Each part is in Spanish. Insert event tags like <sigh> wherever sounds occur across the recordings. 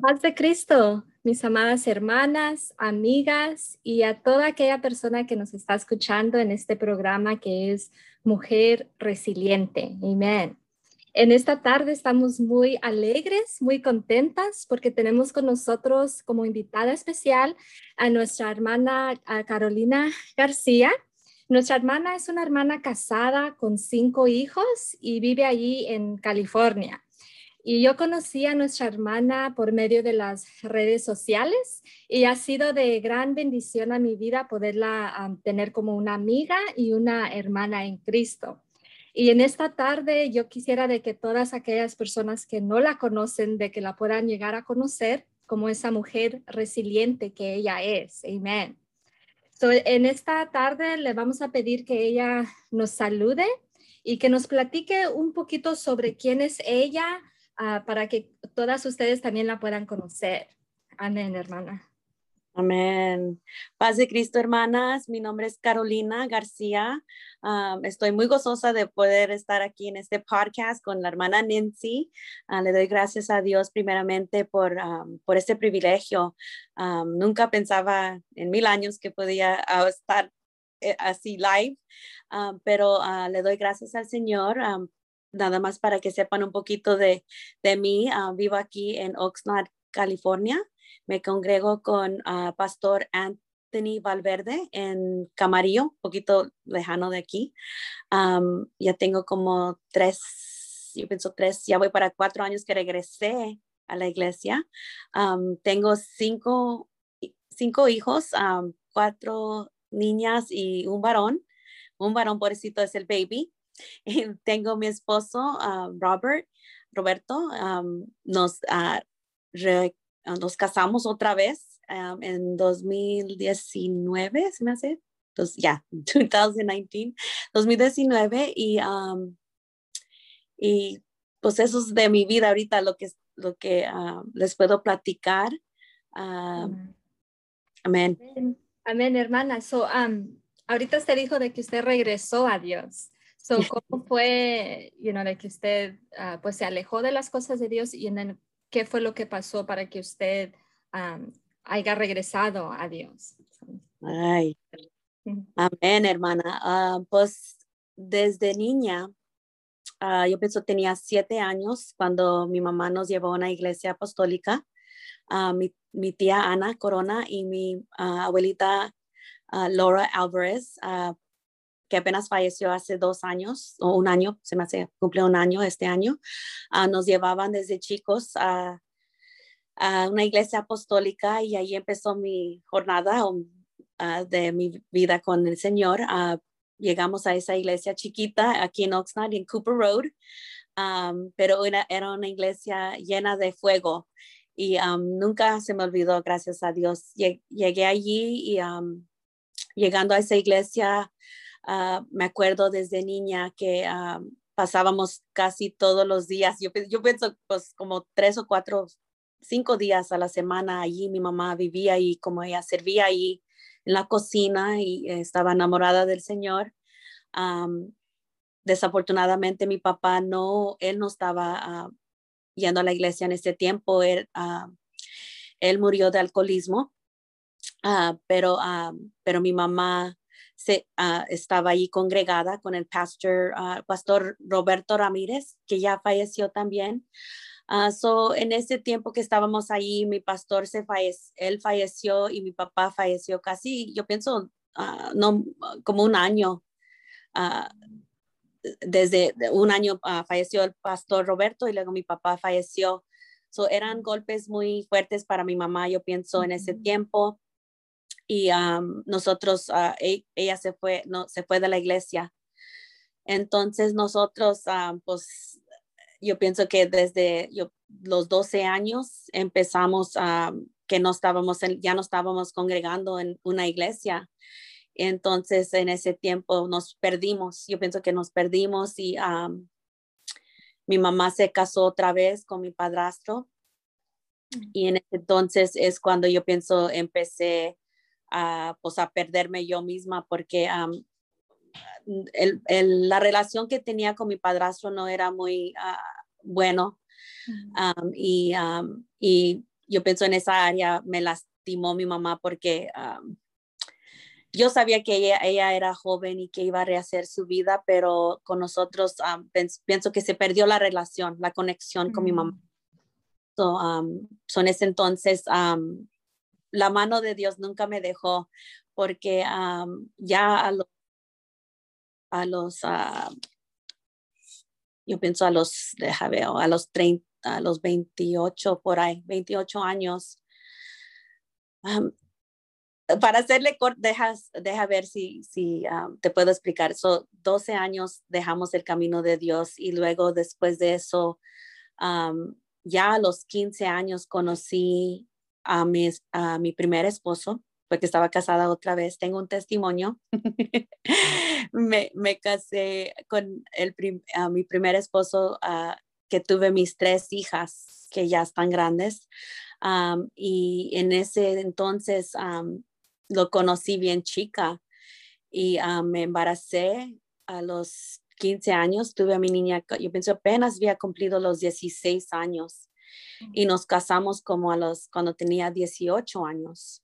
Paz de Cristo, mis amadas hermanas, amigas y a toda aquella persona que nos está escuchando en este programa que es Mujer Resiliente. Amén. En esta tarde estamos muy alegres, muy contentas porque tenemos con nosotros como invitada especial a nuestra hermana Carolina García. Nuestra hermana es una hermana casada con cinco hijos y vive allí en California. Y yo conocí a nuestra hermana por medio de las redes sociales y ha sido de gran bendición a mi vida poderla tener como una amiga y una hermana en Cristo. Y en esta tarde yo quisiera de que todas aquellas personas que no la conocen, de que la puedan llegar a conocer como esa mujer resiliente que ella es. Amén. en esta tarde le vamos a pedir que ella nos salude y que nos platique un poquito sobre quién es ella, Ah, para que todas ustedes también la puedan conocer. Amén, hermana. Amén. Paz de Cristo, hermanas. Mi nombre es Carolina García. Ah, estoy muy gozosa de poder estar aquí en este podcast con la hermana Nancy. Ah, le doy gracias a Dios primeramente por, por este privilegio. nunca pensaba en mil años que podía estar eh, así live, pero le doy gracias al Señor nada más para que sepan un poquito de, de mí. Ah, vivo aquí en Oxnard, California. Me congrego con uh, Pastor Anthony Valverde en Camarillo, un poquito lejano de aquí. ya tengo como tres, yo pienso tres, ya voy para cuatro años que regresé a la iglesia. tengo cinco, cinco hijos, cuatro niñas y un varón. Un varón, pobrecito, es el baby. <laughs> tengo mi esposo, ah, Robert, Roberto, nos, ah, ah, nos casamos otra vez en 2019, ¿se me hace? Ya, <laughs> 2019, 2019 y, y pues eso es de mi vida ahorita lo que, lo que les puedo platicar. amén. Amén, hermana. So, ahorita usted dijo de que usted regresó a Dios. So, ¿Cómo fue, you know, de que usted ah, pues se alejó de las cosas de Dios y en qué fue lo que pasó para que usted haya regresado a Dios? Ay, amén, hermana. Ah, pues desde niña, ah, yo pienso tenía siete años cuando mi mamá nos llevó a una iglesia apostólica. Mi, mi, tía Ana Corona y mi abuelita Laura Álvarez que apenas falleció hace dos años o un año, se me hace, cumple un año este año, ah, nos llevaban desde chicos a, una iglesia apostólica y ahí empezó mi jornada ah, de mi vida con el Señor. Ah, llegamos a esa iglesia chiquita aquí en Oxnard, en Cooper Road, pero era, era, una iglesia llena de fuego y nunca se me olvidó, gracias a Dios. Llegué allí y llegando a esa iglesia, Ah, me acuerdo desde niña que ah, pasábamos casi todos los días, yo, pienso pues como tres o cuatro, cinco días a la semana allí, mi mamá vivía y como ella servía ahí en la cocina y estaba enamorada del Señor. desafortunadamente mi papá no, él no estaba ah, yendo a la iglesia en ese tiempo, él, él murió de alcoholismo, pero, pero mi mamá se, ah, estaba ahí congregada con el pastor, ah, pastor Roberto Ramírez, que ya falleció también. Uh, so, en ese tiempo que estábamos ahí, mi pastor se falleció, él falleció y mi papá falleció casi, yo pienso, no, como un año. desde un año falleció el pastor Roberto y luego mi papá falleció. So, eran golpes muy fuertes para mi mamá, yo pienso, en ese tiempo y nosotros, ah, e, ella se fue, no, se fue de la iglesia. Entonces nosotros, pues yo pienso que desde yo, los 12 años empezamos a que no estábamos, ya no estábamos congregando en una iglesia. Entonces en ese tiempo nos perdimos, yo pienso que nos perdimos y mi mamá se casó otra vez con mi padrastro. Mm. Y en ese entonces es cuando yo pienso empecé a, pues, a perderme yo misma porque el, la relación que tenía con mi padrastro no era muy uh, bueno y, y, yo pienso en esa área me lastimó mi mamá porque yo sabía que ella, ella, era joven y que iba a rehacer su vida, pero con nosotros pienso que se perdió la relación, la conexión con mi mamá. Mm. So, en ese entonces, la mano de Dios nunca me dejó porque ya a, los, ah, yo pienso a los, deja ver, a los 30, a los 28 por ahí, 28 años. para hacerle corto, deja ver si, si te puedo explicar. So, 12 años dejamos el camino de Dios y luego después de eso, ya a los 15 años conocí a, mis, a mi primer esposo porque estaba casada otra vez. Tengo un testimonio. <laughs> me, me, casé con el a mi primer esposo, uh, que tuve mis tres hijas que ya están grandes. y en ese entonces lo conocí bien chica y me embaracé a los 15 años. Tuve a mi niña, yo pienso apenas había cumplido los 16 años y nos casamos como a los cuando tenía 18 años.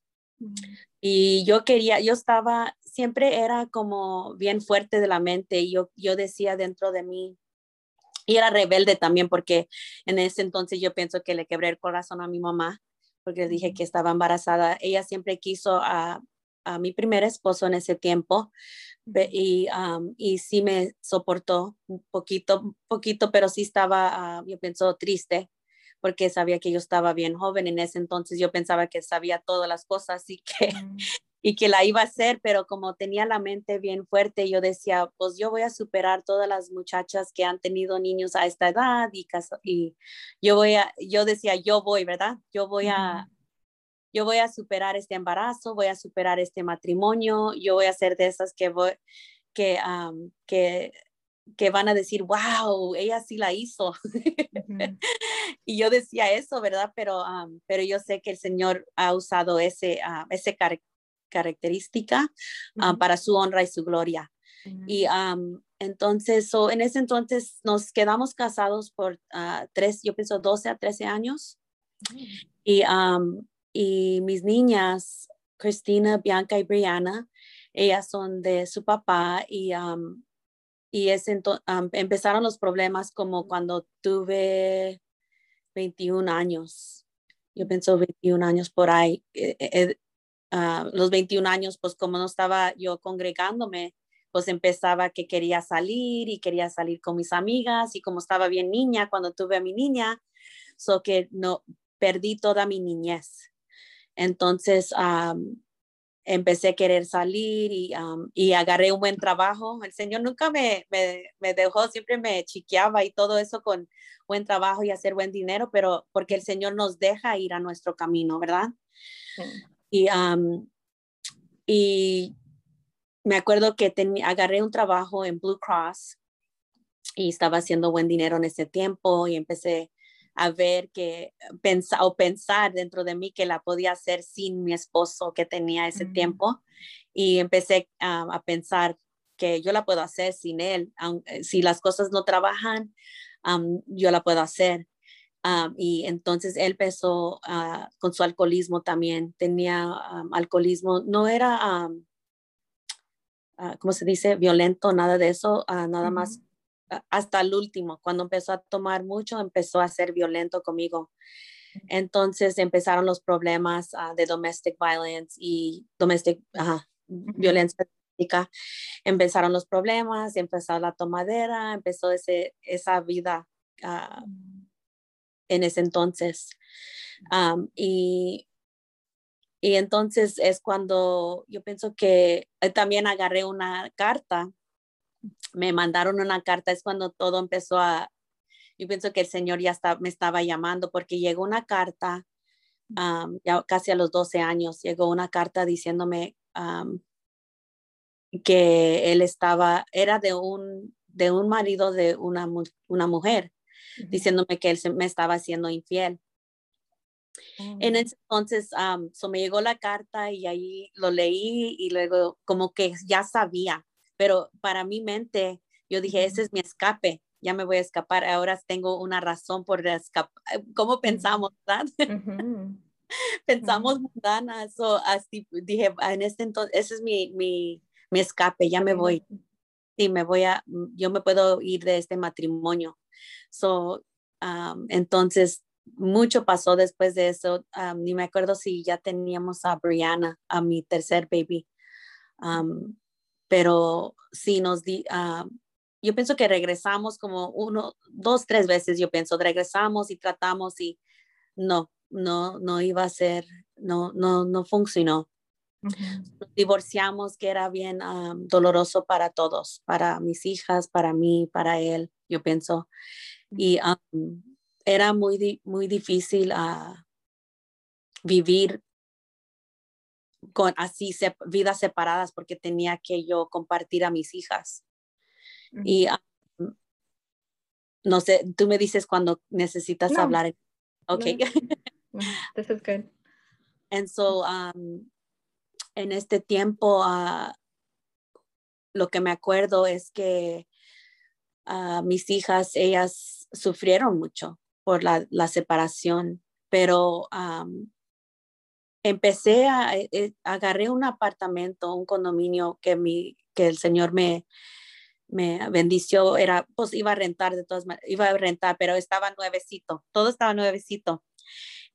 Y yo quería, yo estaba, siempre era como bien fuerte de la mente y yo, yo decía dentro de mí, y era rebelde también porque en ese entonces yo pienso que le quebré el corazón a mi mamá porque le dije que estaba embarazada. Ella siempre quiso a, a mi primer esposo en ese tiempo y, y sí me soportó un poquito, poquito, pero sí estaba, ah, yo pienso, triste porque sabía que yo estaba bien joven en ese entonces, yo pensaba que sabía todas las cosas y que, <laughs> mm. y que la iba a hacer, pero como tenía la mente bien fuerte, yo decía, pues yo voy a superar todas las muchachas que han tenido niños a esta edad y, y yo voy a, yo decía, yo voy, ¿verdad? Yo voy a, yo voy a superar este embarazo, voy a superar este matrimonio, yo voy a ser de esas que voy, que, que que van a decir, wow, ella sí la hizo. <laughs> y yo decía eso, ¿verdad? Pero, pero yo sé que el Señor ha usado ese, uh, ese característica para su honra y su gloria. Y entonces, en ese entonces nos quedamos casados por ah, tres, yo pienso 12 a 13 años. Y, y mis niñas, Cristina, Bianca y Brianna, ellas son de su papá y y es empezaron los problemas como cuando tuve 21 años. Yo pienso 21 años por ahí. Eh, eh, eh, ah, los 21 años, pues como no estaba yo congregándome, pues empezaba que quería salir y quería salir con mis amigas y como estaba bien niña cuando tuve a mi niña, so que no perdí toda mi niñez. Entonces, empecé a querer salir y, y, agarré un buen trabajo. El Señor nunca me, me, dejó, siempre me chiqueaba y todo eso con buen trabajo y hacer buen dinero, pero porque el Señor nos deja ir a nuestro camino, ¿verdad? Y, y me acuerdo que agarré un trabajo en Blue Cross y estaba haciendo buen dinero en ese tiempo y empecé a ver que pensar o pensar dentro de mí que la podía hacer sin mi esposo que tenía ese tiempo y empecé a pensar que yo la puedo hacer sin él, aunque, si las cosas no trabajan, yo la puedo hacer. y entonces él empezó uh, con su alcoholismo también, tenía alcoholismo, no era, uh, ¿cómo se dice? Violento, nada de eso, nada más hasta el último, cuando empezó a tomar mucho, empezó a ser violento conmigo. Entonces empezaron los problemas ah, de domestic violence y domestic violencia doméstica. Empezaron los problemas, empezó la tomadera, empezó ese, esa vida ah, en ese entonces. y, y entonces es cuando yo pienso que eh, también agarré una carta me mandaron una carta, es cuando todo empezó a, yo pienso que el Señor ya está, me estaba llamando porque llegó una carta, ya casi a los 12 años, llegó una carta diciéndome que él estaba, era de un, de un marido de una, una mujer, diciéndome que él me estaba haciendo infiel. En oh. ese entonces, me llegó la carta y ahí lo leí y luego como que ya sabía, pero para mi mente yo dije, ese es mi escape, ya me voy a escapar, ahora tengo una razón por escapar. ¿Cómo pensamos, verdad? <laughs> Pensamos mundanas, así dije, en este entonces, ese es mi, mi, mi escape, ya me voy. Sí, me voy a, yo me puedo ir de este matrimonio. So, entonces, mucho pasó después de eso. ni me acuerdo si ya teníamos a Brianna, a mi tercer baby. Pero sí nos di, yo pienso que regresamos como uno, dos, tres veces, yo pienso, regresamos y tratamos y no, no, no iba a ser, no, no, no funcionó. Nos divorciamos, que era bien doloroso para todos, para mis hijas, para mí, para él, yo pienso. Y era muy, muy difícil uh, vivir con así vidas separadas porque tenía que yo compartir a mis hijas. Y no sé, tú me dices cuando necesitas hablar. Ok. This is good. And so, um, en este tiempo, uh, lo que me acuerdo es que uh, mis hijas, ellas sufrieron mucho por la, la separación, pero um, empecé a, eh, eh, agarré un apartamento, un condominio que, mi, que el Señor me, me bendició, era, pues iba a rentar de todas iba a rentar, pero estaba nuevecito, todo estaba nuevecito.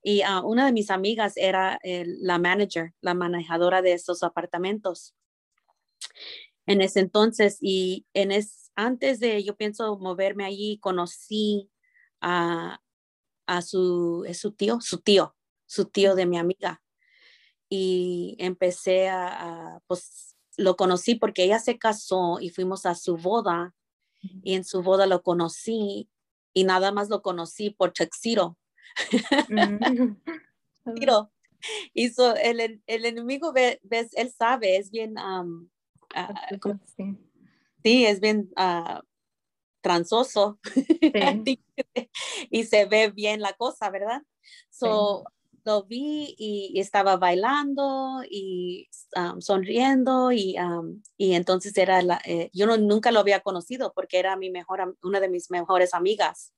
Y uh, una de mis amigas era la manager, la manejadora de esos apartamentos. En ese entonces, y en es, antes de, yo pienso, moverme allí, conocí a, a su, su tío, su tío, su tío de mi amiga. Y empecé a, a pues, lo conocí porque ella se casó y fuimos a su boda y en su boda lo conocí y nada más lo conocí por Chexiro. Mm. <laughs> <laughs> Hizo el, el enemigo, ves, él sabe, es bien, ah, sí. es bien uh, transoso <laughs> y se ve bien la cosa, ¿verdad? So, lo vi y, estaba bailando y sonriendo y, y, entonces era la, eh, yo no, nunca lo había conocido porque era mi mejor, una de mis mejores amigas.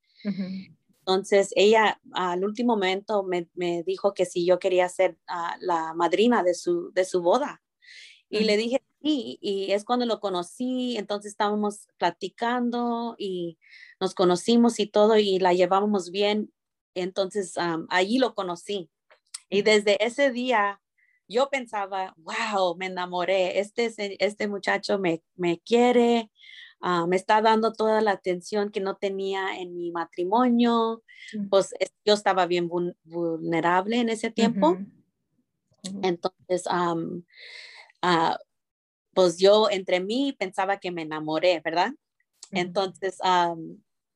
Entonces ella al último momento me, me, dijo que si yo quería ser ah, la madrina de su, de su boda. Y le dije sí, y es cuando lo conocí, entonces estábamos platicando y nos conocimos y todo y la llevábamos bien. Entonces allí lo conocí. Y desde ese día yo pensaba, wow, me enamoré, este, este muchacho me, me quiere, ah, me está dando toda la atención que no tenía en mi matrimonio, pues yo estaba bien vulnerable en ese tiempo. Entonces, ah, pues yo entre mí pensaba que me enamoré, ¿verdad? Entonces,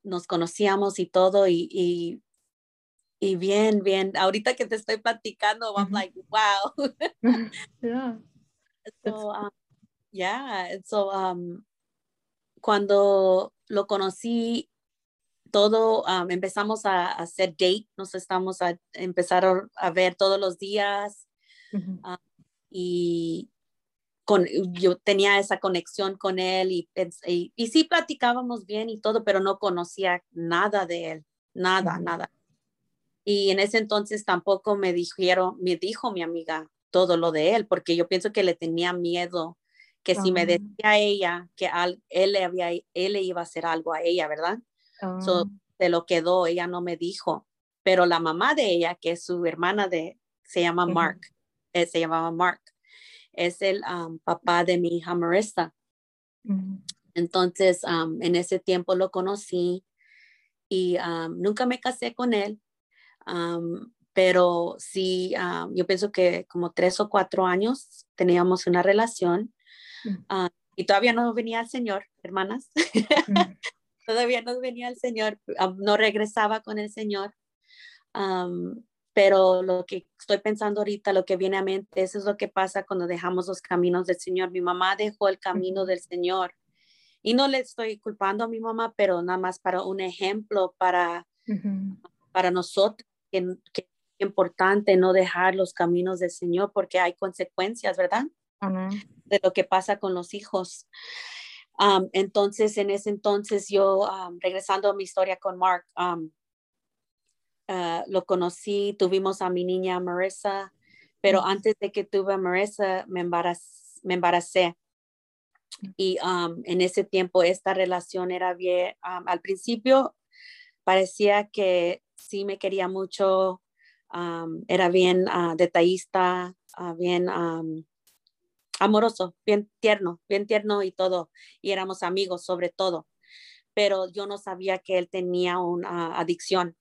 nos conocíamos y todo y y bien, bien, ahorita que te estoy platicando, I'm like, wow. <laughs> <laughs> yeah. So, um, yeah, so um, cuando lo conocí, todo, um, empezamos a, hacer date, nos estamos a empezar a, ver todos los días um, y con, yo tenía esa conexión con él y, y, y, sí platicábamos bien y todo, pero no conocía nada de él, nada, nada. Y en ese entonces tampoco me dijeron, me dijo mi amiga todo lo de él, porque yo pienso que le tenía miedo, que si me decía ella que él, le había, él le iba a hacer algo a ella, ¿verdad? So, ah. se lo quedó, ella no me dijo. Pero la mamá de ella, que es su hermana de, se llama Mark, eh, se llamaba Mark, es el papá de mi hija Marissa. Entonces, en ese tiempo lo conocí y nunca me casé con él, pero sí, yo pienso que como tres o cuatro años teníamos una relación mm. y todavía no venía el Señor, hermanas. Mm. <laughs> todavía no venía el Señor, no regresaba con el Señor. pero lo que estoy pensando ahorita, lo que viene a mente, eso es lo que pasa cuando dejamos los caminos del Señor. Mi mamá dejó el camino del Señor. Y no le estoy culpando a mi mamá, pero nada más para un ejemplo para, para nosotros que, es importante no dejar los caminos del Señor porque hay consecuencias, ¿verdad? De lo que pasa con los hijos. entonces, en ese entonces, yo, regresando a mi historia con Mark, ah, lo conocí, tuvimos a mi niña Marissa, pero antes de que tuve a Marissa, me, me embaracé. Y en ese tiempo esta relación era bien, al principio parecía que sí me quería mucho, era bien uh, detallista, uh, bien amoroso, bien tierno, bien tierno y todo. Y éramos amigos sobre todo. Pero yo no sabía que él tenía una adicción.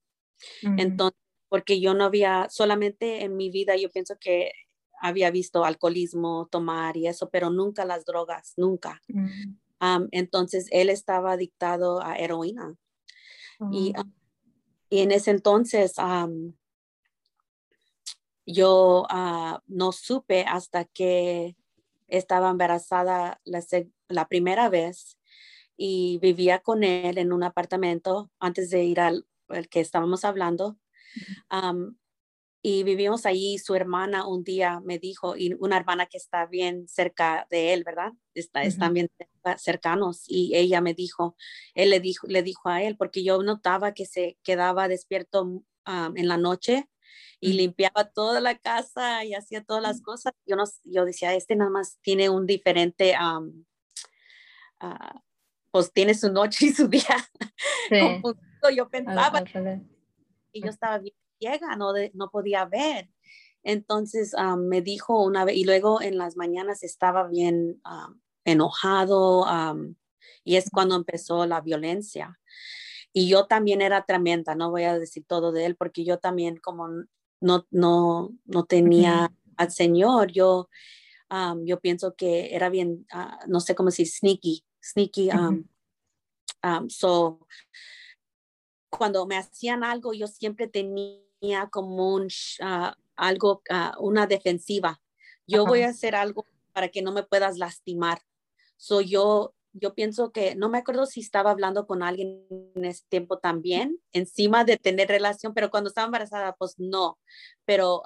Entonces, porque yo no había, solamente en mi vida yo pienso que había visto alcoholismo, tomar y eso, pero nunca las drogas, nunca. entonces, él estaba adictado a heroína. Y, oh. Y, en ese entonces, yo ah, no supe hasta que estaba embarazada la, primera vez y vivía con él en un apartamento antes de ir al que estábamos hablando. Y vivimos ahí, su hermana un día me dijo, y una hermana que está bien cerca de él, ¿verdad? Está, Están bien cercanos. Y ella me dijo, él le dijo, le dijo a él, porque yo notaba que se quedaba despierto en la noche y limpiaba toda la casa y hacía todas las cosas. Yo, no, yo decía, este nada más tiene un diferente, ah, pues tiene su noche y su día. <laughs> yo pensaba. Y yo estaba bien ciega, no, no podía ver. Entonces me dijo una vez, y luego en las mañanas estaba bien enojado, y es cuando empezó la violencia. Y yo también era tremenda, no voy a decir todo de él, porque yo también como no, no, no tenía al Señor, yo, yo pienso que era bien, ah, no sé cómo decir, sneaky, sneaky. so, cuando me hacían algo, yo siempre tenía como un, ah, algo, ah, una defensiva. Yo voy a hacer algo para que no me puedas lastimar. So, yo yo pienso que, no me acuerdo si estaba hablando con alguien en ese tiempo también, encima de tener relación, pero cuando estaba embarazada, pues no. Pero,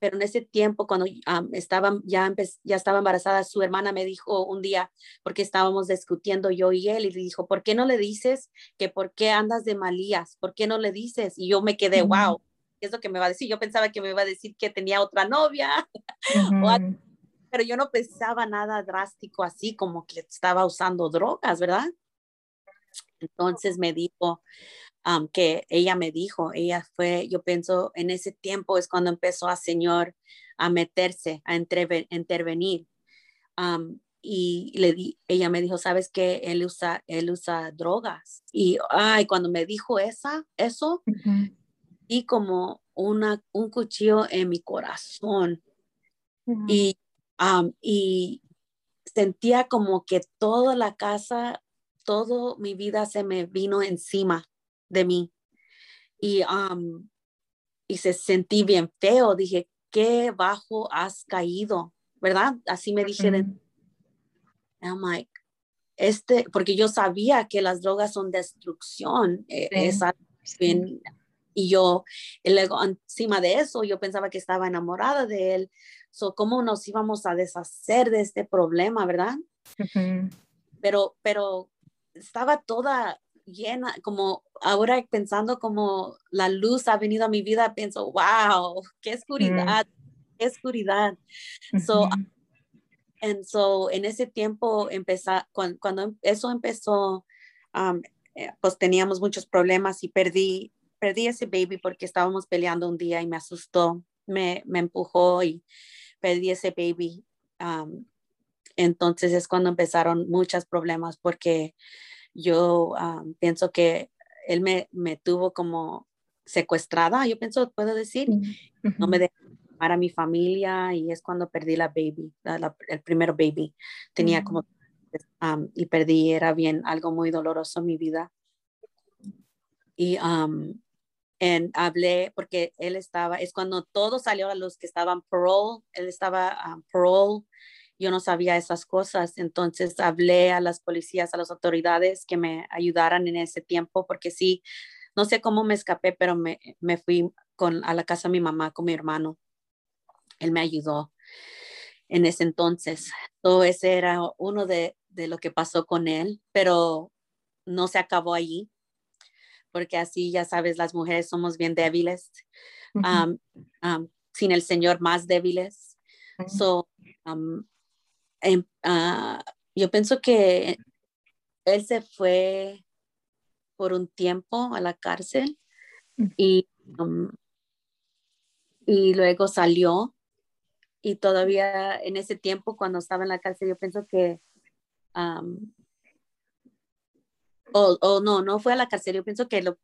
pero en ese tiempo, cuando estaba, ya, ya estaba embarazada, su hermana me dijo un día, porque estábamos discutiendo yo y él, y le dijo, ¿por qué no le dices que por qué andas de malías? ¿Por qué no le dices? Y yo me quedé, wow, ¿qué es lo que me va a decir? Yo pensaba que me iba a decir que tenía otra novia <laughs> pero yo no pensaba nada drástico así como que estaba usando drogas, ¿verdad? Entonces me dijo que ella me dijo, ella fue, yo pienso, en ese tiempo es cuando empezó a Señor a meterse, a intervenir. y le di, ella me dijo, ¿sabes qué? Él usa, él usa drogas. Y, ay, cuando me dijo esa, eso, y como una, un cuchillo en mi corazón. Y y sentía como que toda la casa, toda mi vida se me vino encima de mí. Y, y se sentí bien feo. Dije, qué bajo has caído, ¿verdad? Así me dijeron. I'm like, este, porque yo sabía que las drogas son destrucción. E, y yo, luego encima de eso, yo pensaba que estaba enamorada de él, ¿cómo nos íbamos a deshacer de este problema, verdad? Pero, pero estaba toda llena, como ahora pensando como la luz ha venido a mi vida, pienso, wow, qué oscuridad, qué oscuridad. so, so, en ese tiempo, empezó, cuando, cuando, eso empezó, eh, pues teníamos muchos problemas y perdí, perdí ese baby porque estábamos peleando un día y me asustó, me, me empujó y perdí ese baby. entonces es cuando empezaron muchos problemas porque yo pienso que él me, me, tuvo como secuestrada, yo pienso, puedo decir, no me dejó a mi familia y es cuando perdí la baby, el primer baby. Tenía como, y perdí, era bien algo muy doloroso en mi vida. Y en, hablé porque él estaba, es cuando todo salió a los que estaban parole, él estaba um, parole, yo no sabía esas cosas, entonces hablé a las policías, a las autoridades que me ayudaran en ese tiempo, porque sí, no sé cómo me escapé, pero me, me fui con, a la casa de mi mamá con mi hermano, él me ayudó. en ese entonces. Todo ese era uno de, de lo que pasó con él, pero no se acabó allí, porque así ya sabes, las mujeres somos bien débiles, sin el Señor más débiles. So, em, ah, yo pienso que él se fue por un tiempo a la cárcel y, y luego salió y todavía en ese tiempo cuando estaba en la cárcel yo pienso que o, no, no fue a la cárcel, yo pienso que lo,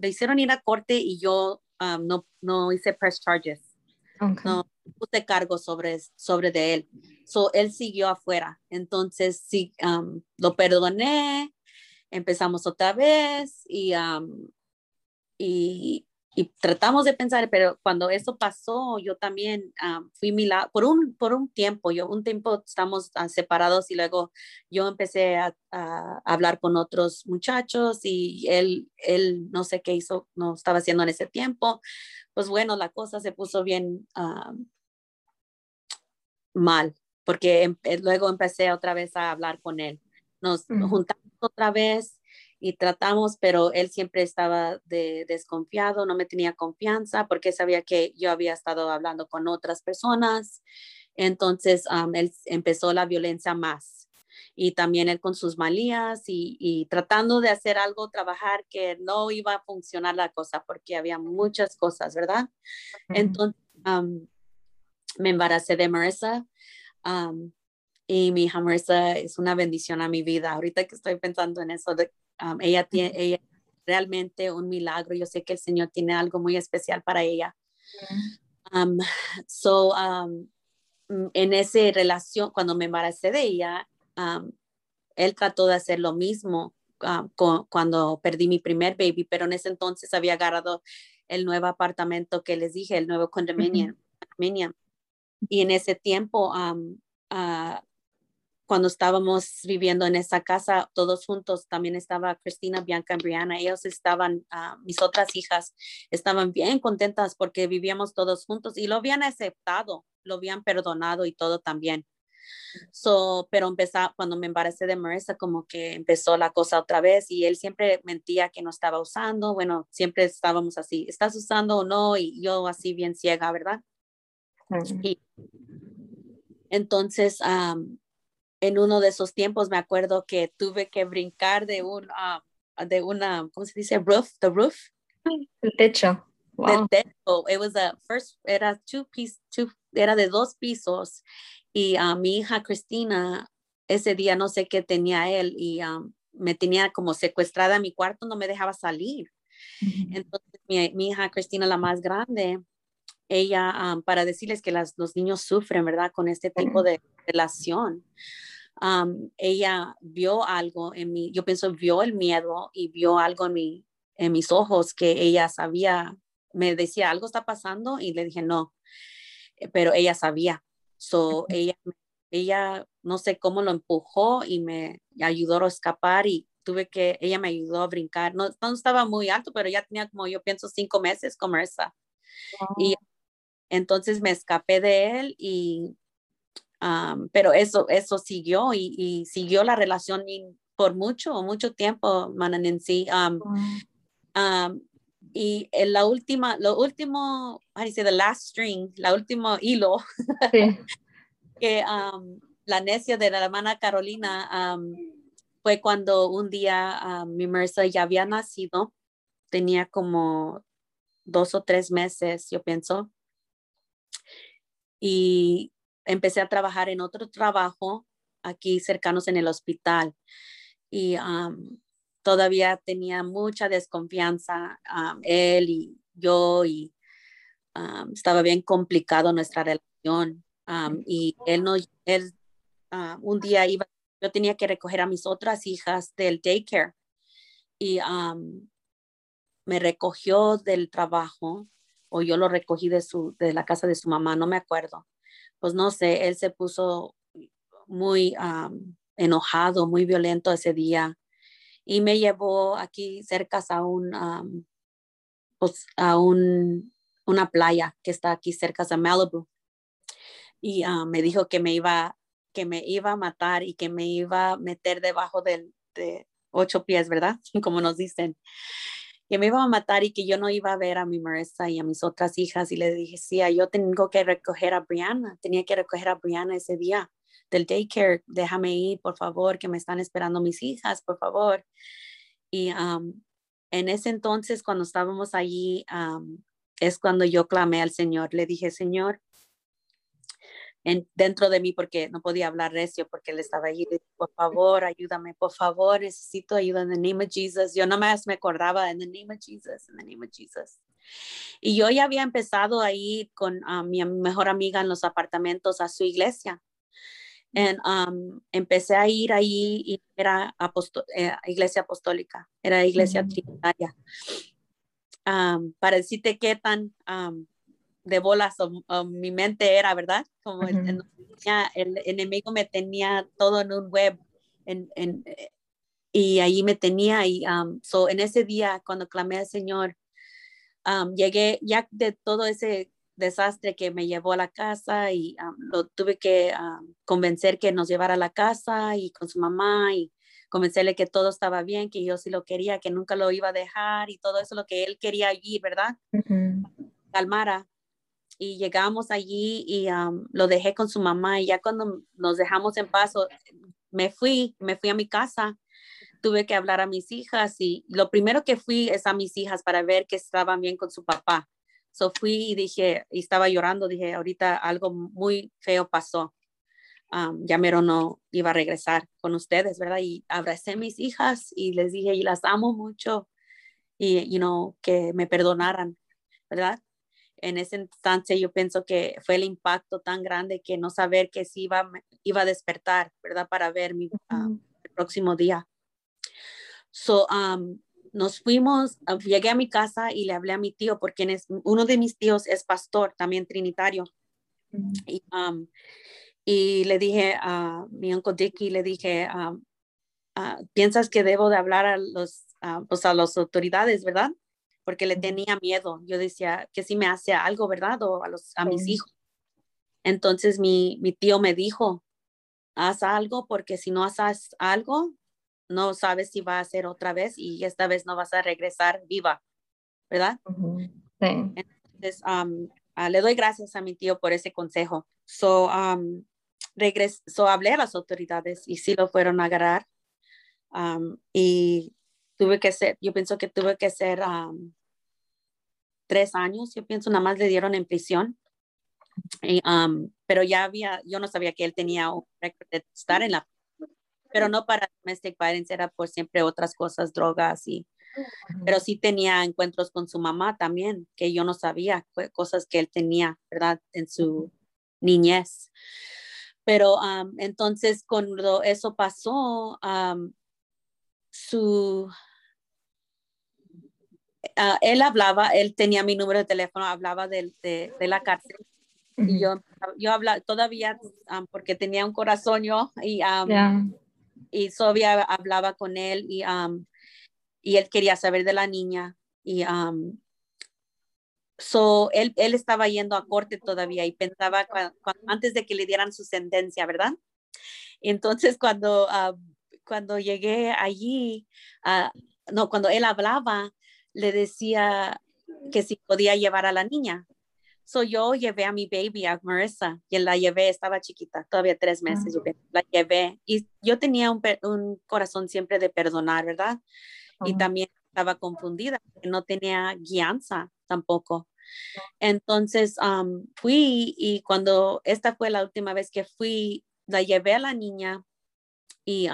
le hicieron ir a corte y yo no, no hice press charges. No puse cargo sobre, sobre de él. So, él siguió afuera. Entonces, sí, lo perdoné, empezamos otra vez y, y, y tratamos de pensar, pero cuando eso pasó, yo también fui mi por un, por un tiempo, yo un tiempo estamos ah, separados y luego yo empecé a, hablar con otros muchachos y él, él no sé qué hizo, no estaba haciendo en ese tiempo. Pues bueno, la cosa se puso bien mal, porque em, eh, luego empecé otra vez a hablar con él. Nos juntamos otra vez y tratamos, pero él siempre estaba de, desconfiado, no me tenía confianza porque sabía que yo había estado hablando con otras personas. Entonces, él empezó la violencia más y también él con sus malías y, tratando de hacer algo, trabajar que no iba a funcionar la cosa porque había muchas cosas, ¿verdad? Entonces, me embaracé de Marissa. y mi hija Marissa es una bendición a mi vida. Ahorita que estoy pensando en eso, de, ella tiene ella, realmente un milagro. Yo sé que el Señor tiene algo muy especial para ella. so, mm, en esa relación, cuando me embaracé de ella, él trató de hacer lo mismo cuando perdí mi primer baby, pero en ese entonces había agarrado el nuevo apartamento que les dije, el nuevo condominio. Y en ese tiempo, uh, cuando estábamos viviendo en esa casa todos juntos, también estaba Cristina, Bianca y Brianna. Ellos estaban, ah, mis otras hijas estaban bien contentas porque vivíamos todos juntos y lo habían aceptado, lo habían perdonado y todo también. So, pero empezó, cuando me embaracé de Marissa, como que empezó la cosa otra vez y él siempre mentía que no estaba usando. Bueno, siempre estábamos así, ¿estás usando o no? Y yo así bien ciega, ¿verdad? Y entonces, en uno de esos tiempos me acuerdo que tuve que brincar de un, ah, de una, ¿cómo se dice? Roof, the roof. El techo. Wow. techo. It was a first, era two piece, two, era de dos pisos y a mi hija Cristina ese día no sé qué tenía él y me tenía como secuestrada en mi cuarto, no me dejaba salir. Entonces mi, mi, hija Cristina, la más grande, ella, para decirles que las, los niños sufren, ¿verdad? Con este tipo de relación ella vio algo en mí, yo pienso, vio el miedo y vio algo en, mi, en mis ojos que ella sabía, me decía, algo está pasando y le dije, no, eh, pero ella sabía. So, ella, ella, no sé cómo lo empujó y me ayudó a escapar y tuve que, ella me ayudó a brincar. No, no estaba muy alto, pero ya tenía como, yo pienso, cinco meses como esa. Y entonces me escapé de él y pero eso, eso siguió y, siguió la relación por mucho, mucho tiempo, Mananensi. Um, y en la última, lo último, dice the last string, la último hilo, <laughs> que la necia de la hermana Carolina fue cuando un día mi Mercer ya había nacido, tenía como dos o tres meses, yo pienso. Y empecé a trabajar en otro trabajo aquí cercanos en el hospital. Y todavía tenía mucha desconfianza él y yo y estaba bien complicado nuestra relación y él no, él un día iba, yo tenía que recoger a mis otras hijas del daycare y me recogió del trabajo o yo lo recogí de, su, de la casa de su mamá, no me acuerdo pues no sé, él se puso muy enojado, muy violento ese día y me llevó aquí cerca a un, pues, a un, una playa que está aquí cerca de Malibu. y ah, me dijo que me iba que me iba a matar y que me iba a meter debajo del, de ocho pies, ¿verdad? <laughs> Como nos dicen. Que me iba a matar y que yo no iba a ver a mi Marissa y a mis otras hijas. Y le dije, sí, yo tengo que recoger a Brianna. Tenía que recoger a Brianna ese día del daycare. Déjame ir, por favor, que me están esperando mis hijas, por favor. Y en ese entonces, cuando estábamos allí, es cuando yo clamé al Señor. Le dije, Señor, dentro de mí porque no podía hablar recio porque él estaba allí. Por favor, ayúdame, por favor, necesito ayuda en el nombre de Jesus. Yo nomás me acordaba en el nombre de Jesus, en el nombre de Jesus. Y yo ya había empezado a ir con mi mejor amiga en los apartamentos a su iglesia. And, um, empecé a ir ahí y era eh, iglesia apostólica, era iglesia trinitaria. Um, para decirte qué tan um, de bolas o, mi mente era, ¿verdad? Como el, enemigo me tenía todo en un web en, en, y ahí me tenía y um, so, en ese día cuando clamé al Señor, um, llegué ya de todo ese desastre que me llevó a la casa y um, lo tuve que convencer que nos llevara a la casa y con su mamá y convencerle que todo estaba bien, que yo sí lo quería, que nunca lo iba a dejar y todo eso lo que él quería allí, ¿verdad? Calmara y llegamos allí y lo dejé con su mamá y ya cuando nos dejamos en paso, me fui, me fui a mi casa, tuve que hablar a mis hijas y lo primero que fui es a mis hijas para ver que estaban bien con su papá. So fui y dije, y estaba llorando, dije, ahorita algo muy feo pasó. ya mero no iba a regresar con ustedes, ¿verdad? Y abracé a mis hijas y les dije, y las amo mucho y, you know, que me perdonaran, ¿verdad? En ese instante yo pienso que fue el impacto tan grande que no saber que sí iba, iba a despertar, ¿verdad? Para ver mi, ah, el próximo día. So, um, nos fuimos, ah, llegué a mi casa y le hablé a mi tío, porque es, uno de mis tíos es pastor, también trinitario. y, um, y, le dije a mi uncle Dicky, le dije, ah, ¿piensas que debo de hablar a los, pues a las autoridades, verdad? Porque le tenía miedo. Yo decía que si me hace algo, ¿verdad? O a, los, a mis hijos. Entonces mi, mi tío me dijo, haz algo porque si no haces algo, no sabes si va a hacer otra vez y esta vez no vas a regresar viva, ¿verdad? Sí. Entonces, ah, le doy gracias a mi tío por ese consejo. So, um, so hablé a las autoridades y sí lo fueron a agarrar. y tuve que ser, yo pienso que tuve que ser tres años, yo pienso, nada más le dieron en prisión. Um, pero ya había, yo no sabía que él tenía un récord de estar en la, pero no para domestic violence, era por siempre otras cosas, drogas y, pero sí tenía encuentros con su mamá también, que yo no sabía, cosas que él tenía, ¿verdad? En su niñez. Pero um, entonces cuando eso pasó, um, su, Ah, él hablaba, él tenía mi número de teléfono, hablaba de, de, la cárcel. Y yo, yo hablaba todavía, porque tenía un corazón yo, y, y todavía hablaba con él, y, y él quería saber de la niña. Y so, él, él estaba yendo a corte todavía y pensaba antes de que le dieran su sentencia, ¿verdad? Entonces, cuando, cuando llegué allí, uh, no, cuando él hablaba, le decía que si podía llevar a la niña. So yo llevé a mi baby, a Marissa, y la llevé, estaba chiquita, todavía tres meses, la llevé. Y yo tenía un, un, corazón siempre de perdonar, ¿verdad? Y también estaba confundida, no tenía guianza tampoco. Entonces fui y cuando esta fue la última vez que fui, la llevé a la niña y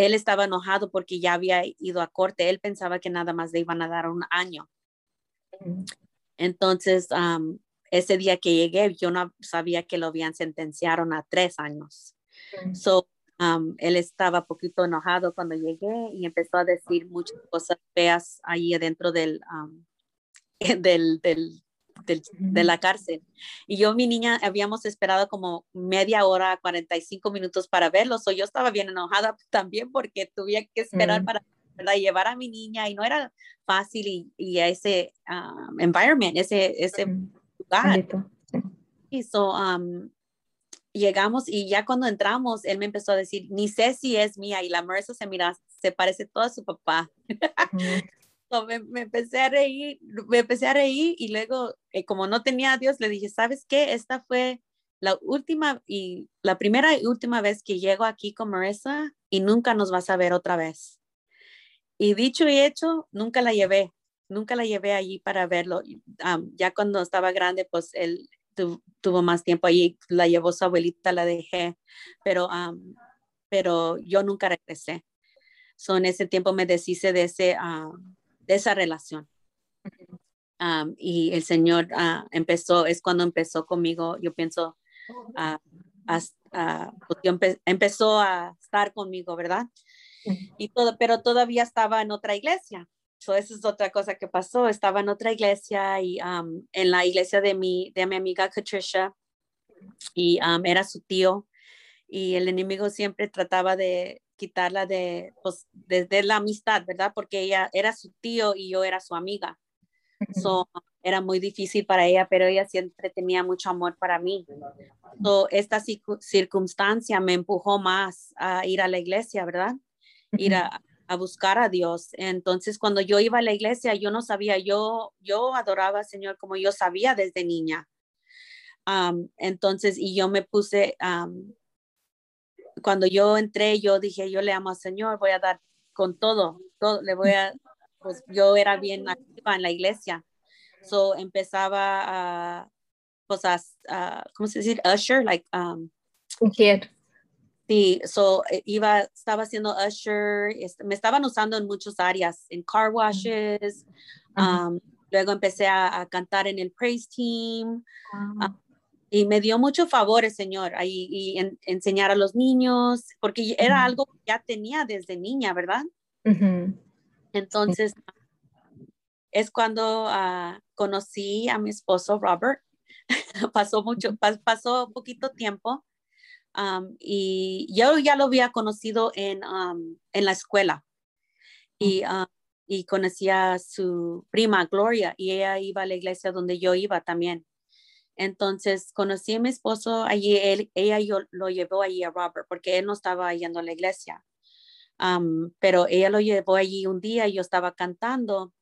él estaba enojado porque ya había ido a corte. Él pensaba que nada más le iban a dar un año. Entonces, ese día que llegué, yo no sabía que lo habían sentenciaron a tres años. So, él estaba poquito enojado cuando llegué y empezó a decir muchas cosas feas ahí adentro del, <laughs> del, del, de la cárcel. Y yo, mi niña, habíamos esperado como media hora, 45 minutos para verlo. So yo estaba bien enojada <laughs> también porque tuve que esperar mm. para llevar a mi niña y no era fácil y, y a ese um, environment, ese, ese lugar. Y so, llegamos y ya cuando entramos, él me empezó a decir, ni sé si es mía. Y la Marisa se mira, se parece toda a su papá. Me, empecé a reír, me empecé a reír y luego, eh, como no tenía a Dios, le dije, ¿sabes qué? Esta fue la última y la primera y última vez que llego aquí con Marissa y nunca nos vas a ver otra vez. Y dicho y hecho, nunca la llevé, nunca la llevé allí para verlo. ya cuando estaba grande, pues él tuvo más tiempo allí, la llevó su abuelita, la dejé, pero, pero yo nunca regresé. So, en ese tiempo me deshice de, ese, de esa relación. y el Señor ah, empezó, es cuando empezó conmigo, yo pienso, pues, empezó a estar conmigo, ¿verdad? Y todo, pero todavía estaba en otra iglesia. So, esa es otra cosa que pasó. Estaba en otra iglesia y en la iglesia de mi, de mi amiga Patricia y era su tío y el enemigo siempre trataba de quitarla de, pues, desde la amistad, ¿verdad? Porque ella era su tío y yo era su amiga. So, era muy difícil para ella, pero ella siempre tenía mucho amor para mí. So, esta circunstancia me empujó más a ir a la iglesia, ¿verdad? Ir a, a, buscar a Dios. Entonces, cuando yo iba a la iglesia, yo no sabía, yo, yo adoraba al Señor como yo sabía desde niña. entonces, y yo me puse, cuando yo entré, yo dije, yo le amo al Señor, voy a dar con todo, todo le voy a, pues yo era bien activa en la iglesia. So empezaba a, pues a, ¿cómo se dice? Usher, like, um, Sí, so eh, iba, estaba haciendo usher, me estaban usando en muchas áreas, en car washes, um, luego empecé a, cantar en el praise team, ah, y me dio mucho favor el Señor ahí y enseñar a los niños, porque era algo que ya tenía desde niña, ¿verdad? Entonces, es cuando ah, conocí a mi esposo Robert. <laughs> pasó mucho, pasó poquito tiempo y yo ya lo había conocido en, en la escuela y, y conocí a su prima Gloria y ella iba a la iglesia donde yo iba también. Entonces conocí a mi esposo allí, él, ella yo, lo llevó allí a Robert porque él no estaba yendo a la iglesia. pero ella lo llevó allí un día y yo estaba cantando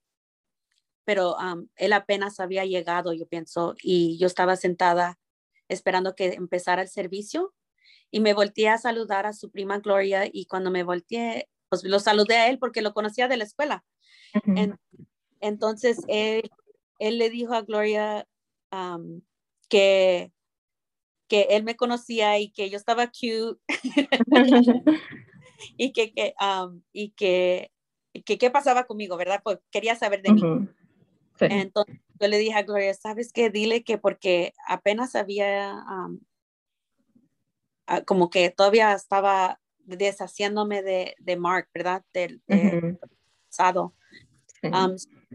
pero él apenas había llegado, yo pienso, y yo estaba sentada esperando que empezara el servicio y me volteé a saludar a su prima Gloria y cuando me volteé, pues lo saludé a él porque lo conocía de la escuela. entonces él, él, le dijo a Gloria que, que él me conocía y que yo estaba cute <laughs> y que, que y que, que qué pasaba conmigo, ¿verdad? Pues quería saber de mí. Entonces yo le dije a Gloria, ¿sabes qué? Dile que porque apenas había, como que todavía estaba deshaciéndome de, de Mark, ¿verdad? Del pasado.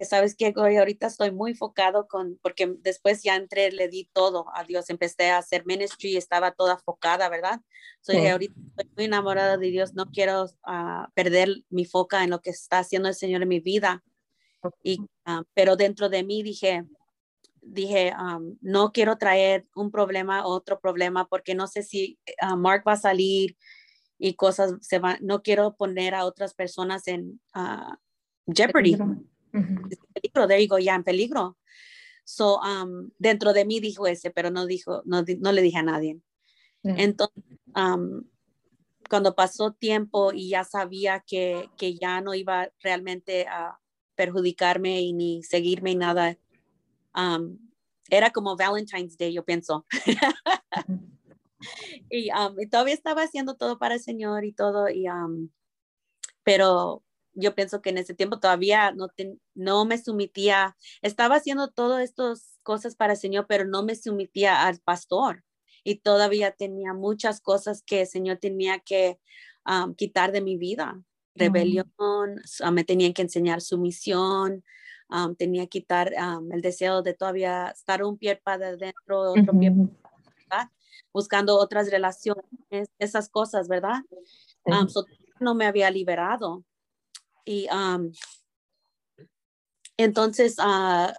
Sabes que ahorita estoy muy enfocado con, porque después ya entré, le di todo a Dios, empecé a hacer ministry, estaba toda enfocada, ¿verdad? Soy ahorita estoy muy enamorada de Dios, no quiero ah, perder mi foca en lo que está haciendo el Señor en mi vida. Y, ah, pero dentro de mí dije, dije, no quiero traer un problema, otro problema, porque no sé si ah, Mark va a salir y cosas se van, no quiero poner a otras personas en uh, jeopardy. Peligro. there you go, ya en peligro. So, dentro de mí dijo ese, pero no dijo, no, no le dije a nadie. Entonces, cuando pasó tiempo y ya sabía que, que ya no iba realmente a, perjudicarme y ni seguirme y nada. Um, era como Valentine's Day, yo pienso. <laughs> Um, y, todavía estaba haciendo todo para el Señor y todo, y, um, pero yo pienso que en ese tiempo todavía no, no me sumitía, estaba haciendo todas estas cosas para el Señor, pero no me sumitía al pastor. Y todavía tenía muchas cosas que el Señor tenía que quitar de mi vida. Rebelión, ah, me tenían que enseñar sumisión, um, tenía que quitar el deseo de todavía estar un pie para adentro, otro pie buscando otras relaciones, esas cosas, ¿verdad? no me había liberado. Y entonces uh,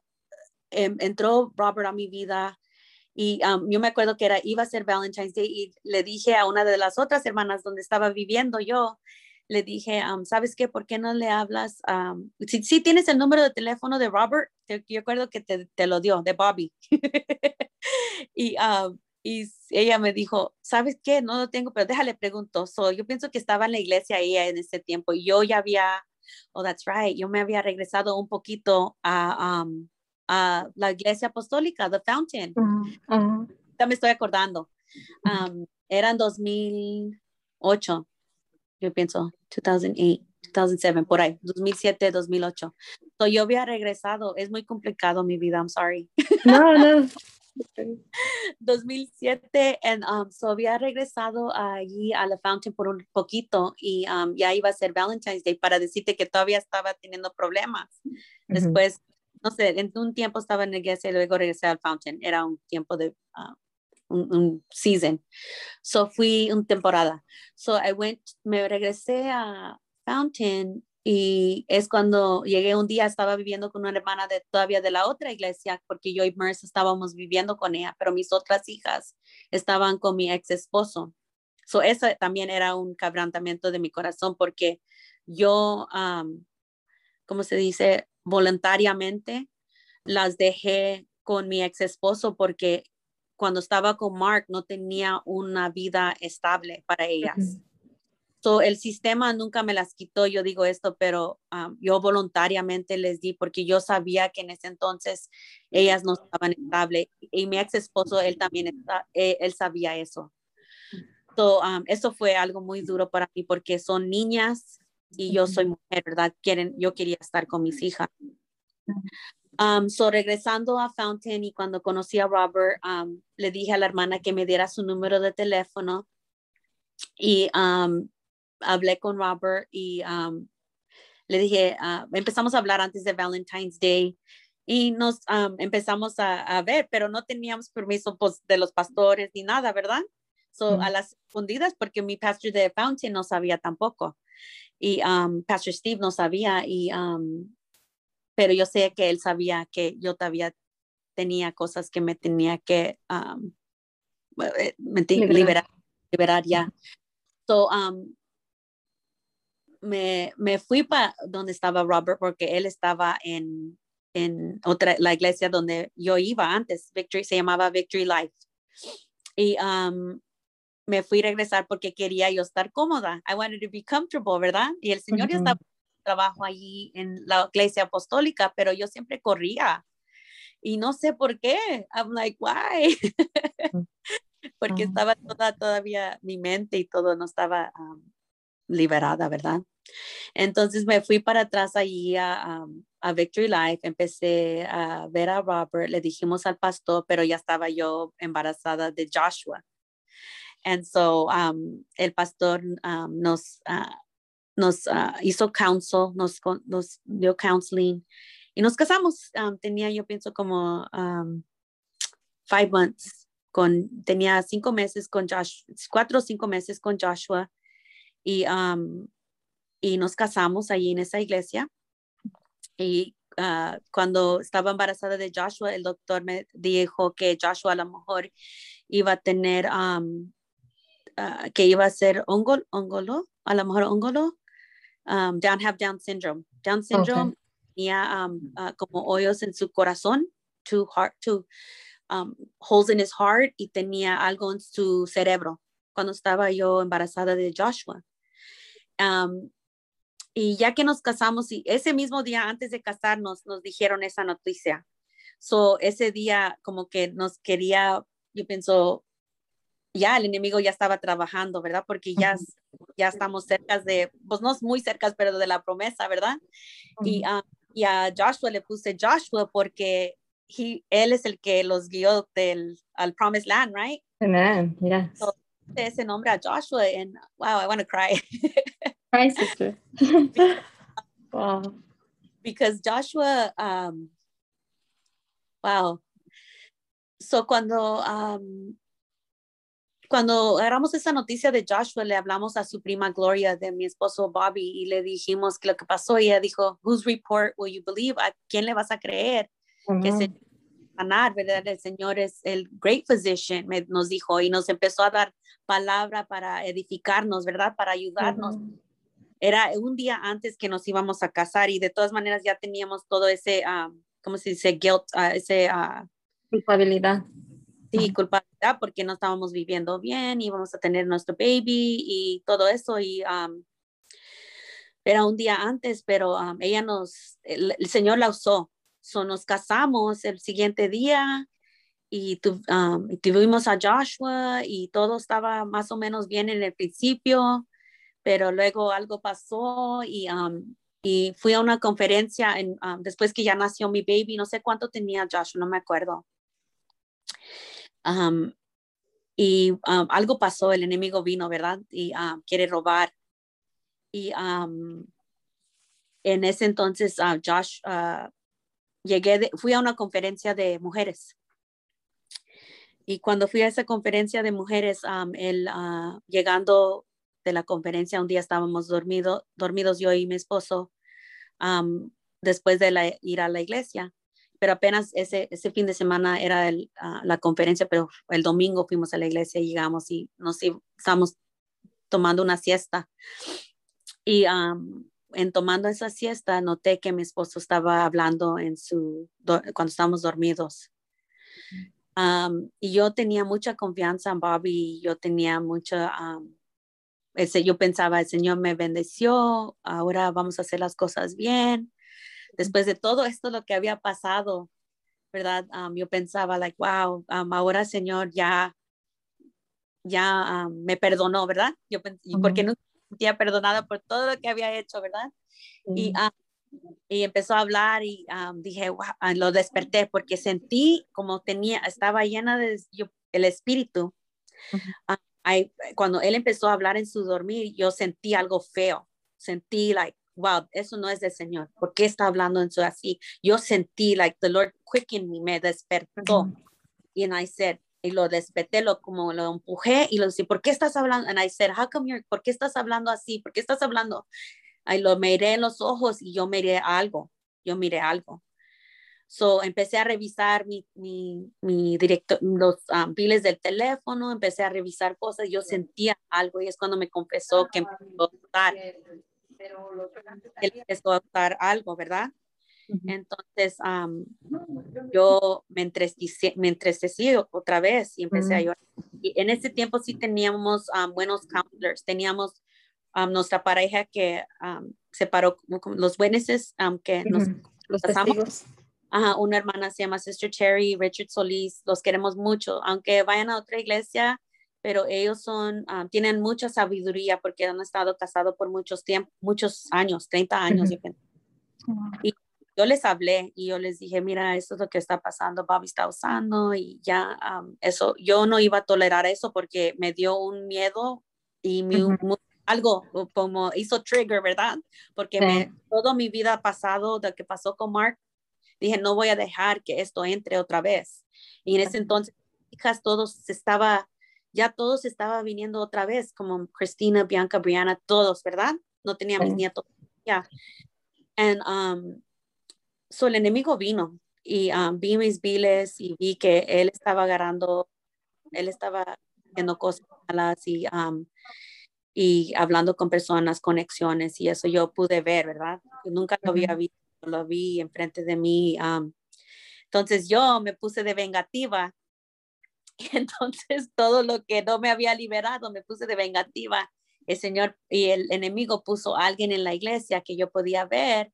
entró Robert a mi vida Y um, yo me acuerdo que era, iba a ser Valentine's Day y le dije a una de las otras hermanas donde estaba viviendo yo, le dije, um, ¿sabes qué? ¿Por qué no le hablas? Um, si, tienes el número de teléfono de Robert, yo acuerdo que te, te, lo dio, de Bobby. <laughs> y, y ella me dijo, ¿sabes qué? No lo tengo, pero déjale pregunto. So, yo pienso que estaba en la iglesia ella en ese tiempo y yo ya había, oh, that's right, yo me había regresado un poquito a, a la iglesia apostólica, The Fountain. Ya me estoy acordando. Um, eran 2008, yo pienso, 2008, 2007, por ahí, 2007, 2008. So, yo había regresado. Es muy complicado mi vida, I'm sorry. No, no. <laughs> 2007, and, um, so había regresado allí a la Fountain por un poquito y um, ya iba a ser Valentine's Day para decirte que todavía estaba teniendo problemas. Después no sé, en un tiempo estaba en la iglesia y luego regresé al Fountain. Era un tiempo de, uh, un, season. So fui una temporada. So I went, me regresé a Fountain y es cuando llegué un día, estaba viviendo con una hermana de todavía de la otra iglesia, porque yo y Merce estábamos viviendo con ella, pero mis otras hijas estaban con mi ex esposo. So eso también era un quebrantamiento de mi corazón porque yo, um, ¿cómo se dice? voluntariamente las dejé con mi ex esposo porque cuando estaba con Mark no tenía una vida estable para ellas. El sistema nunca me las quitó, yo digo esto, pero um, yo voluntariamente les di porque yo sabía que en ese entonces ellas no estaban estables y mi ex esposo, él también, está, eh, él, sabía eso. So, um, eso fue algo muy duro para mí porque son niñas y yo soy mujer, ¿verdad? Quieren, yo quería estar con mis hijas. Um, so regresando a Fountain y cuando conocí a Robert, um, le dije a la hermana que me diera su número de teléfono y um, hablé con Robert y um, le dije, uh, empezamos a hablar antes de Valentine's Day y nos um, empezamos a, a, ver, pero no teníamos permiso pues, de los pastores ni nada, ¿verdad? So, a las escondidas, porque mi pastor de Fountain no sabía tampoco y um, Pastor Steve no sabía, y, um, pero yo sé que él sabía que yo todavía tenía cosas que me tenía que um, eh, liberar. liberar, ya. So, me, me, fui para donde estaba Robert porque él estaba en, en otra, la iglesia donde yo iba antes, Victory, se llamaba Victory Life. Y um, me fui a regresar porque quería yo estar cómoda. I wanted to be comfortable, ¿verdad? Y el Señor ya estaba trabajo allí en la iglesia apostólica, pero yo siempre corría. Y no sé por qué. I'm like, why? Mm. <laughs> porque estaba toda, todavía mi mente y todo no estaba um, liberada, ¿verdad? Entonces me fui para atrás allí a, um, a Victory Life, empecé a ver a Robert, le dijimos al pastor, pero ya estaba yo embarazada de Joshua. And so um, el pastor um, nos, uh, nos uh, hizo counsel, nos, nos dio counseling y nos casamos. Um, tenía, yo pienso, como um, five months. Con, tenía cinco meses con Joshua, cuatro o cinco meses con Joshua y, um, y nos casamos allí en esa iglesia. Y uh, cuando estaba embarazada de Joshua, el doctor me dijo que Joshua a lo mejor iba a tener um, Ah, que iba a ser ongol, ongolo, a lo mejor ongolo, um, Down have Down syndrome. Down syndrome tenía um, uh, como hoyos en su corazón, two heart, two um, holes in his heart y tenía algo en su cerebro cuando estaba yo embarazada de Joshua. Um, y ya que nos casamos, y ese mismo día antes de casarnos, nos dijeron esa noticia. So, ese día como que nos quería, yo pienso, ya el enemigo ya estaba trabajando, ¿verdad? Porque ya, ya estamos cerca de, pues no muy cerca, pero de la promesa, ¿verdad? y, ah, y, a Joshua le puse Joshua porque él es el que los guió del, al Promised Land, right? Amen, yeah. ese nombre a Joshua and wow, I want to cry. <laughs> cry, sister. <laughs> wow. Because Joshua, um, wow. So cuando um, cuando agarramos esa noticia de Joshua, le hablamos a su prima Gloria de mi esposo Bobby y le dijimos que lo que pasó. Y ella dijo, whose report will you believe? ¿A quién le vas a creer? que, se, sanar, ¿verdad? El Señor es el great physician, nos dijo, y nos empezó a dar palabra para edificarnos, ¿verdad? Para ayudarnos. Era un día antes que nos íbamos a casar y de todas maneras ya teníamos todo ese, um, ¿cómo se dice? Guilt, uh, ese... Uh, culpabilidad. Sí, culpabilidad porque no estábamos viviendo bien, íbamos a tener nuestro baby y todo eso y era un día antes, pero ella nos, el, Señor la usó. So, nos casamos el siguiente día y, tuvimos a Joshua y todo estaba más o menos bien en el principio, pero luego algo pasó y, y fui a una conferencia en, después que ya nació mi baby, no sé cuánto tenía Joshua, no me acuerdo. y algo pasó, el enemigo vino, ¿verdad? Y quiere robar y en ese entonces, uh, Josh, uh, llegué, fui a una conferencia de mujeres. Y cuando fui a esa conferencia de mujeres, él, llegando de la conferencia, un día estábamos dormido, dormidos yo y mi esposo después de ir a la iglesia. Pero apenas ese, ese fin de semana era el, la conferencia, pero el domingo fuimos a la iglesia y llegamos y nos estábamos tomando una siesta. Y en tomando esa siesta, noté que mi esposo estaba hablando en su, cuando estábamos dormidos. y yo tenía mucha confianza en Bobby, yo tenía mucha, ese, yo pensaba, el Señor me bendeció, ahora vamos a hacer las cosas bien. Después de todo esto, lo que había pasado, ¿verdad? yo pensaba, like, wow, ahora Señor ya, ya me perdonó, ¿verdad? Yo, porque no sentía perdonada por todo lo que había hecho, ¿verdad? Y, ah, y empezó a hablar y dije, ah, lo desperté porque sentí como tenía, estaba llena de el espíritu. Cuando él empezó a hablar en su dormir, yo sentí algo feo. Sentí, like, wow, eso no es del Señor. ¿Por qué está hablando en su así? Yo sentí, like, the Lord quickened me, me despertó. Y I said, y lo desperté, lo como lo empujé y lo dije, ¿por qué estás hablando? And I said, how come you're, ¿por qué estás hablando así? ¿Por qué estás hablando? Y lo miré en los ojos y yo miré algo, yo miré algo. So, empecé a revisar mi, mi, mi directo, los um, biles del teléfono, empecé a revisar cosas, yo sentía algo y es cuando me confesó que empezó a él empezó a usar algo, ¿verdad? Entonces, yo me entristecí, me entristecí otra vez y empecé a llorar. Y en ese tiempo sí teníamos buenos counselors, teníamos nuestra pareja que separó los buenos que nos los testigos. Ajá, una hermana se llama Sister Cherry, Richard Solís, los queremos mucho, aunque vayan a otra iglesia, pero ellos son, tienen mucha sabiduría porque han estado casados por muchos tiempos, muchos años, 30 años. Y yo les hablé y yo les dije, mira, esto es lo que está pasando, Bobby está usando y ya eso, yo no iba a tolerar eso porque me dio un miedo y algo como hizo trigger, ¿verdad? Porque me, toda mi vida pasado, de que pasó con Mark, dije, no voy a dejar que esto entre otra vez. Y en ese entonces, hijas, todos estaba, ya todos estaba viniendo otra vez, como Cristina, Bianca, Brianna, todos, ¿verdad? No teníamos mis nietos. Ya. And, um, So el enemigo vino y um, vi mis biles y vi que él estaba agarrando, él estaba haciendo cosas malas y, um, y hablando con personas, conexiones y eso yo pude ver, ¿verdad? nunca lo había visto, lo vi enfrente de mí. Entonces yo me puse de vengativa <laughs> entonces todo lo que no me había liberado me puse de vengativa. El Señor y el enemigo puso a alguien en la iglesia que yo podía ver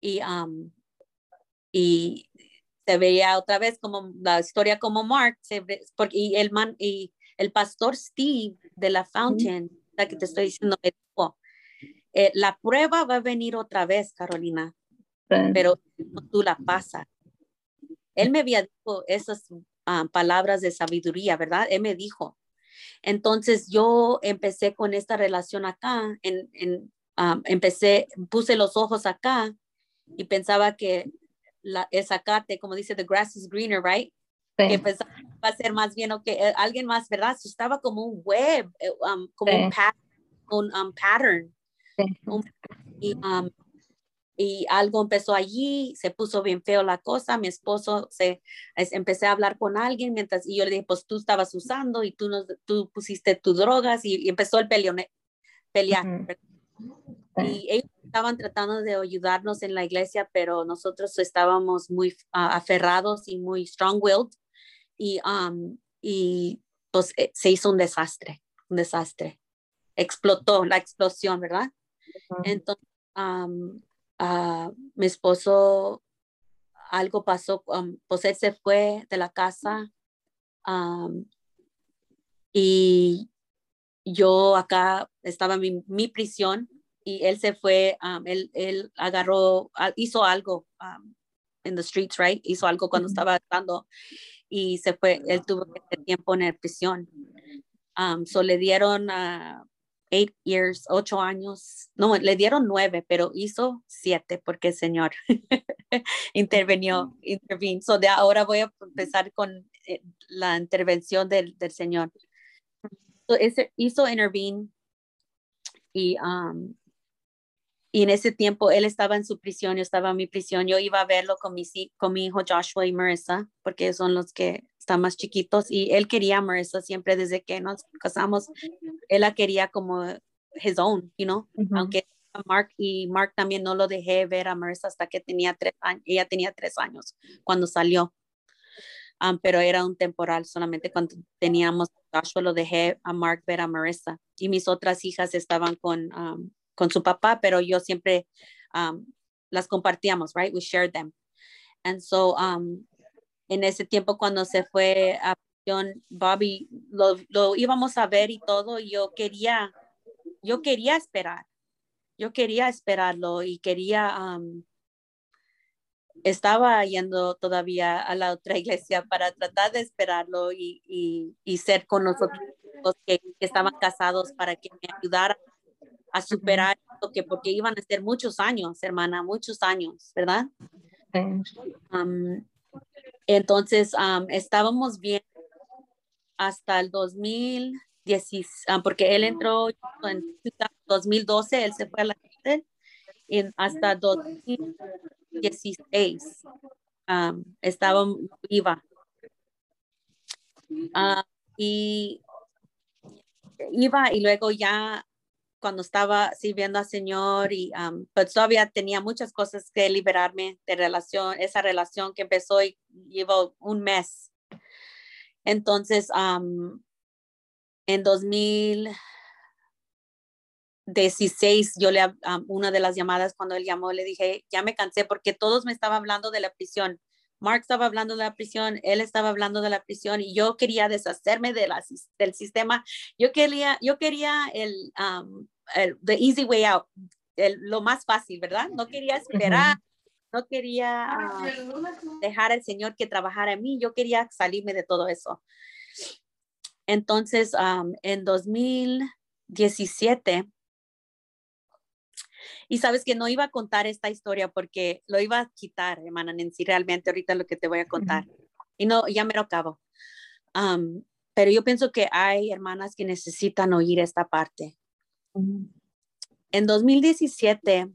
y y se veía otra vez como la historia como Mark, porque, y, el man, y el pastor Steve de la Fountain, la que te estoy diciendo, eh, la prueba va a venir otra vez, Carolina, pero tú la pasas. Él me había dicho esas ah, palabras de sabiduría, ¿verdad? Él me dijo. Entonces yo empecé con esta relación acá, en, en, ah, empecé, puse los ojos acá y pensaba que la, el zacate, como dice, the grass is greener, right? Que pues, va a ser más bien o que eh, alguien más, ¿verdad? estaba como un web, eh, um, como un, un um, pattern. y, um, y algo empezó allí, se puso bien feo la cosa, mi esposo se empecé a hablar con alguien mientras y yo le dije, pues tú estabas usando y tú nos tú pusiste tus drogas y, empezó el peleone, pelear. Y ellos estaban tratando de ayudarnos en la iglesia, pero nosotros estábamos muy ah, aferrados y muy strong-willed y, um, y pues eh, se hizo un desastre, un desastre. Explotó la explosión, ¿verdad? Entonces, um, mi esposo, algo pasó, um, pues él se fue de la casa um, y yo acá estaba en mi, prisión y él se fue, um, él, él, agarró, hizo algo en the streets, right? Hizo algo cuando estaba estando y se fue, él tuvo este tiempo en la prisión. Um, so le dieron a eight years, ocho años, no, le dieron nueve, pero hizo siete porque el Señor <laughs> intervenió, intervino. So de ahora voy a empezar con eh, la intervención del, del Señor. So ese, hizo intervene y, um, y en ese tiempo él estaba en su prisión, yo estaba en mi prisión, yo iba a verlo con mi, con mi hijo Joshua y Marissa, porque son los que están más chiquitos y él quería a Marissa siempre desde que nos casamos, él la quería como his own, you know, aunque Mark y Mark también no lo dejé ver a Marissa hasta que tenía tres años, ella tenía tres años cuando salió. Um, pero era un temporal, solamente cuando teníamos Joshua lo dejé a Mark ver a Marissa y mis otras hijas estaban con, um, con su papá, pero yo siempre um, las compartíamos, right? We shared them. And so um, en ese tiempo cuando se fue a Bobby, lo, lo, íbamos a ver y todo, yo quería, yo quería esperar, yo quería esperarlo y quería, um, estaba yendo todavía a la otra <laughs> iglesia para tratar de esperarlo y, y, y ser con nosotros que, que, estaban casados para que me ayudara a superar lo que porque iban a ser muchos años, hermana, muchos años, ¿verdad? Um, entonces, estábamos bien hasta el 2010, porque él entró en 2012, él se fue a la cárcel, hasta 2016 estaba viva. Ah, y iba y luego ya cuando estaba sirviendo al Señor y pues todavía tenía muchas cosas que liberarme de relación, esa relación que empezó y llevo un mes. Entonces, en 2016, yo le, una de las llamadas cuando él llamó, le dije, ya me cansé porque todos me estaban hablando de la prisión. Mark estaba hablando de la prisión, él estaba hablando de la prisión y yo quería deshacerme de la, del sistema. Yo quería, yo quería el, el the easy way out, lo más fácil, ¿verdad? No quería esperar, no quería ah, dejar al Señor que trabajara en mí, yo quería salirme de todo eso. Entonces, en 2017, y sabes que no iba a contar esta historia porque lo iba a quitar, hermana Nancy, realmente ahorita lo que te voy a contar. Y no, ya me lo acabo. pero yo pienso que hay hermanas que necesitan oír esta parte. En 2017,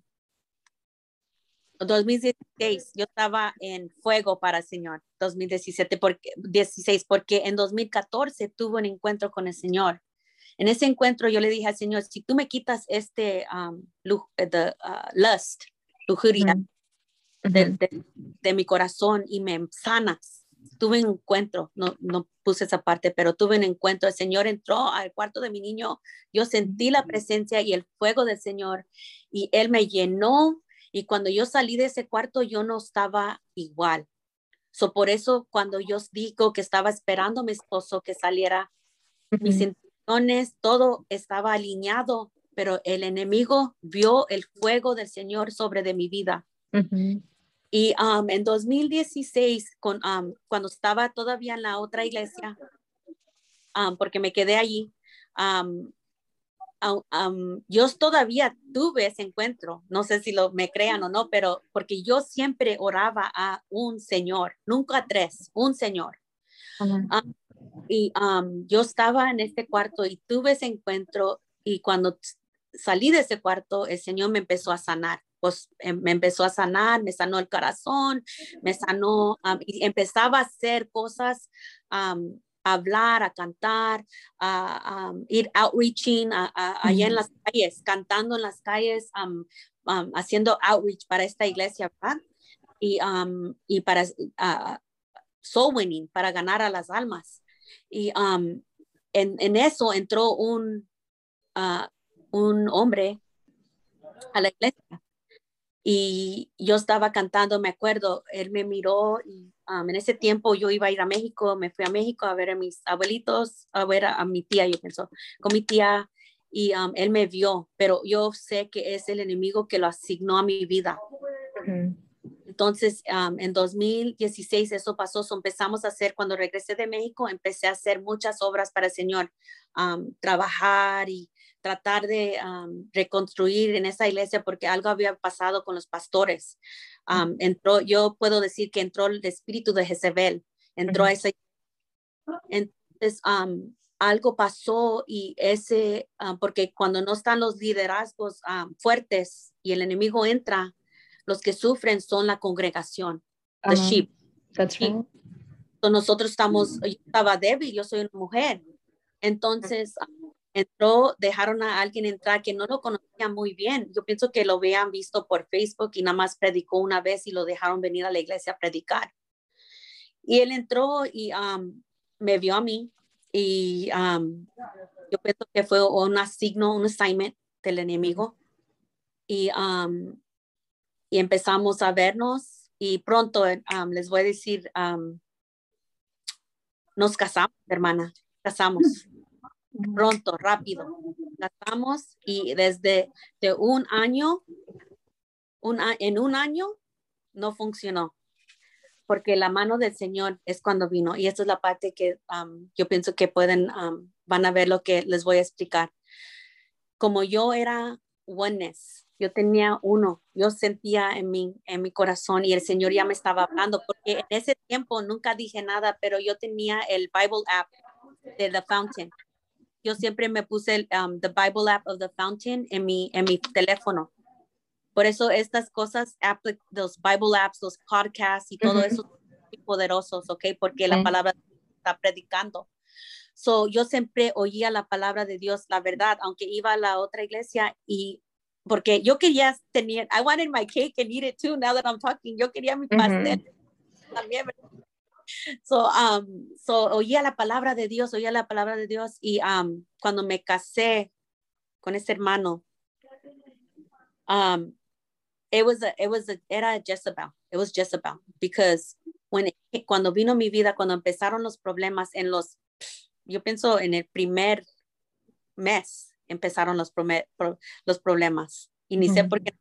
2016, yo estaba en fuego para el Señor, 2017, porque, 16, porque en 2014 tuve un encuentro con el Señor. En ese encuentro yo le dije al Señor, si tú me quitas este um, the, uh, lust, lujuria de, mi corazón y me sanas, tuve un encuentro, no, no puse esa parte, pero tuve un encuentro. El Señor entró al cuarto de mi niño, yo sentí la presencia y el fuego del Señor y Él me llenó y cuando yo salí de ese cuarto yo no estaba igual. So, por eso cuando yo digo que estaba esperando a mi esposo que saliera, todo estaba alineado, pero el enemigo vio el fuego del Señor sobre de mi vida. Y um, en 2016, con, um, cuando estaba todavía en la otra iglesia, um, porque me quedé allí, yo todavía tuve ese encuentro, no sé si lo me crean o no, pero porque yo siempre oraba a un Señor, nunca a tres, un Señor. Y yo estaba en este cuarto y tuve ese encuentro y cuando salí de ese cuarto, el Señor me empezó a sanar pues em, me empezó a sanar, me sanó el corazón, me sanó y empezaba a hacer cosas, a hablar, a cantar, a ir outreaching allá en las calles, cantando en las calles, haciendo outreach para esta iglesia, ¿verdad? Y, y para soul winning, para ganar a las almas. Y en, en, eso entró un, uh, un hombre a la iglesia y yo estaba cantando, me acuerdo, él me miró y um, en ese tiempo yo iba a ir a México, me fui a México a ver a mis abuelitos, a ver a, mi tía, yo pienso, con mi tía y um, él me vio, pero yo sé que es el enemigo que lo asignó a mi vida. Entonces, um, en 2016 eso pasó, empezamos a hacer, cuando regresé de México, empecé a hacer muchas obras para el Señor, trabajar y tratar de reconstruir en esa iglesia porque algo había pasado con los pastores. entró, yo puedo decir que entró el espíritu de Jezebel, entró a esa Entonces, algo pasó y ese, porque cuando no están los liderazgos fuertes y el enemigo entra, los que sufren son la congregación, the sheep. nosotros estamos, yo estaba débil, yo soy una mujer. Entonces, entró, dejaron a alguien entrar que no lo conocía muy bien. Yo pienso que lo habían visto por Facebook y nada más predicó una vez y lo dejaron venir a la iglesia a predicar. Y él entró y um, me vio a mí y um, yo pienso que fue un asigno, un assignment del enemigo. Y, um, y empezamos a vernos y pronto les voy a decir, nos casamos, hermana, casamos pronto, rápido. Casamos y desde de un año, un, en un año no funcionó, porque la mano del Señor es cuando vino. Y esta es la parte que um, yo pienso que pueden, um, van a ver lo que les voy a explicar. Como yo era oneness, yo tenía uno, yo sentía en mi, en mi corazón y el Señor ya me estaba hablando, porque en ese tiempo nunca dije nada, pero yo tenía el Bible app de The Fountain yo siempre me puse el um, the Bible app of the Fountain en mi, en mi teléfono. Por eso estas cosas, los Bible apps, los podcasts y todo eso son muy poderosos, ¿ok? Porque la palabra está predicando. So, yo siempre oía la palabra de Dios, la verdad, aunque iba a la otra iglesia y porque yo quería tener, I wanted my cake and eat it too now that I'm talking. Yo quería mi pastel también, so, um, so oía la palabra de Dios, oía la palabra de Dios y um, cuando me casé con ese hermano, um, it was a, it was a, era Jezebel, it was Jezebel, because when cuando vino mi vida, cuando empezaron los problemas en los, yo pienso en el primer mes empezaron los, los problemas y ni sé por qué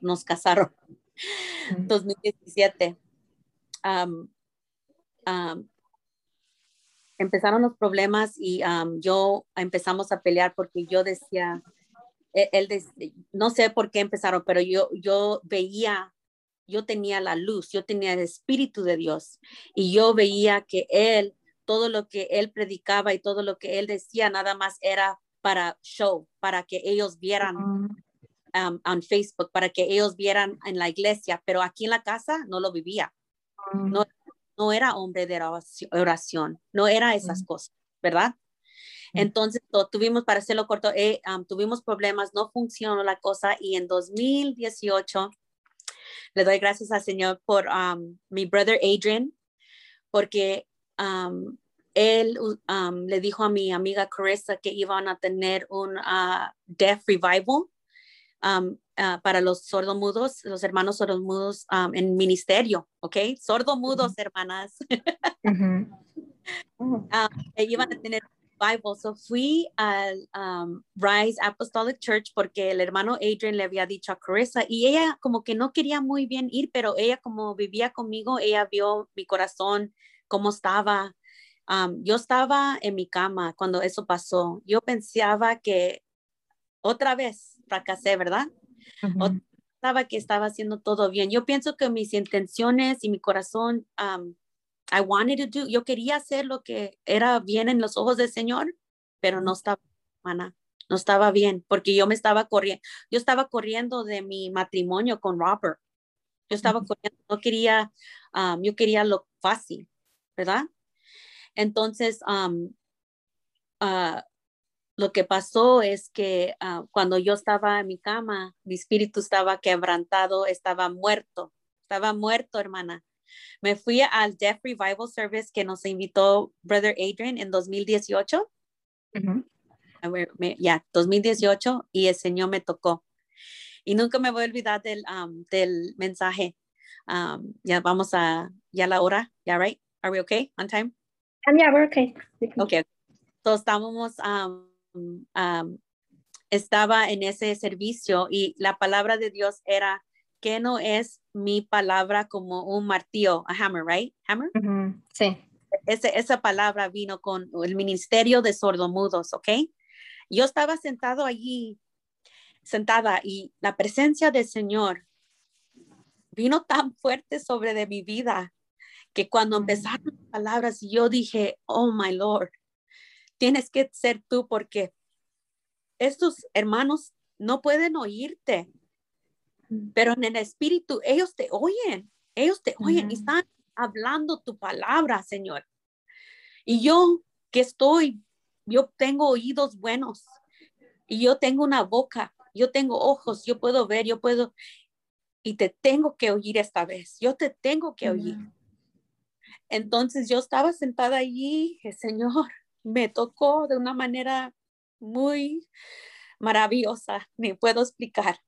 nos casaron. 2017. Um, empezaron los problemas y yo empezamos a pelear porque yo decía, e, él, no sé por qué empezaron, pero yo, yo veía, yo tenía la luz, yo tenía el Espíritu de Dios y yo veía que él, todo lo que él predicaba y todo lo que él decía, nada más era para show, para que ellos vieran. en Facebook para que ellos vieran en la iglesia, pero aquí en la casa no lo vivía. No no era hombre de oración, no era esas cosas, ¿verdad? Entonces, tuvimos, para hacerlo corto, eh, tuvimos problemas, no funcionó la cosa y en 2018 le doy gracias al Señor por mi brother Adrian, porque él le dijo a mi amiga Carissa que iban a tener un uh, Deaf Revival Ah, para los sordomudos, los hermanos sordomudos um, en ministerio, ¿ok? Sordomudos, hermanas. <laughs> Ah, iban a tener Bible. So fui al Rise Apostolic Church porque el hermano Adrian le había dicho a Carissa y ella como que no quería muy bien ir, pero ella como vivía conmigo, ella vio mi corazón, cómo estaba. Yo estaba en mi cama cuando eso pasó. Yo pensaba que otra vez fracasé, ¿verdad? Estaba que estaba haciendo todo bien. Yo pienso que mis intenciones y mi corazón, I wanted to do, yo quería hacer lo que era bien en los ojos del Señor, pero no estaba, hermana, no estaba bien, porque yo me estaba corriendo, yo estaba corriendo de mi matrimonio con Robert. Yo estaba corriendo, no quería, um, yo quería lo fácil, ¿verdad? Entonces, um, uh, lo que pasó es que uh, cuando yo estaba en mi cama, mi espíritu estaba quebrantado, estaba muerto, estaba muerto, hermana. Me fui al Deaf Revival Service que nos invitó Brother Adrian en 2018. A ver, ya, 2018 y el Señor me tocó. Y nunca me voy a olvidar del, um, del mensaje. Um, ya vamos a, ya la hora, ya, right? Are we okay on time? Um, yeah, we're okay. Okay. Entonces estábamos, um, um, estaba en ese servicio y la palabra de Dios era que no es mi palabra como un martillo, a hammer, right? Hammer. Sí. Ese, esa palabra vino con el ministerio de sordomudos, ¿ok? Yo estaba sentado allí, sentada, y la presencia del Señor vino tan fuerte sobre de mi vida que cuando empezaron las palabras, yo dije, oh my Lord, tienes que ser tú porque estos hermanos no pueden oírte, pero en el espíritu ellos te oyen, ellos te oyen y están hablando tu palabra, Señor. Y yo que estoy, yo tengo oídos buenos y yo tengo una boca, yo tengo ojos, yo puedo ver, yo puedo, y te tengo que oír esta vez, yo te tengo que oír. Entonces yo estaba sentada allí, el Señor me tocó de una manera muy maravillosa, ni puedo explicar.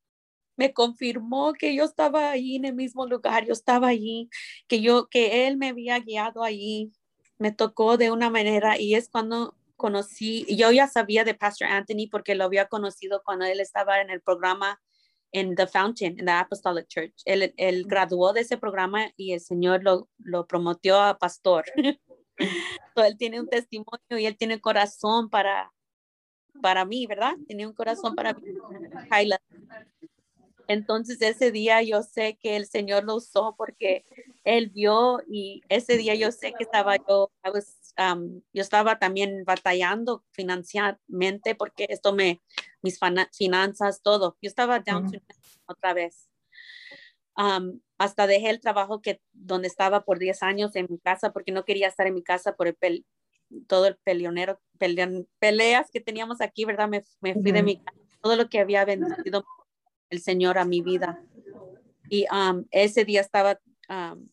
Me confirmó que yo estaba allí en el mismo lugar, yo estaba allí, que yo, que Él me había guiado allí. Me tocó de una manera y es cuando conocí, yo ya sabía de Pastor Anthony porque lo había conocido cuando él estaba en el programa en The Fountain, en la Apostolic Church. Él, él, graduó de ese programa y el Señor lo, lo prometió a pastor. <laughs> él tiene un testimonio y él tiene corazón para, para mí, ¿verdad? Tiene un corazón para mí. Entonces ese día yo sé que el Señor lo usó porque Él vio y ese día yo sé que estaba yo, um, yo estaba también batallando financieramente porque esto me, mis finanzas, todo. Yo estaba down otra vez. Um, hasta dejé el trabajo que donde estaba por 10 años en mi casa porque no quería estar en mi casa por el todo el peleonero, peleas que teníamos aquí, ¿verdad? Me, me fui de mi casa, todo lo que había bendecido el Señor a mi vida. Y um, ese día estaba um,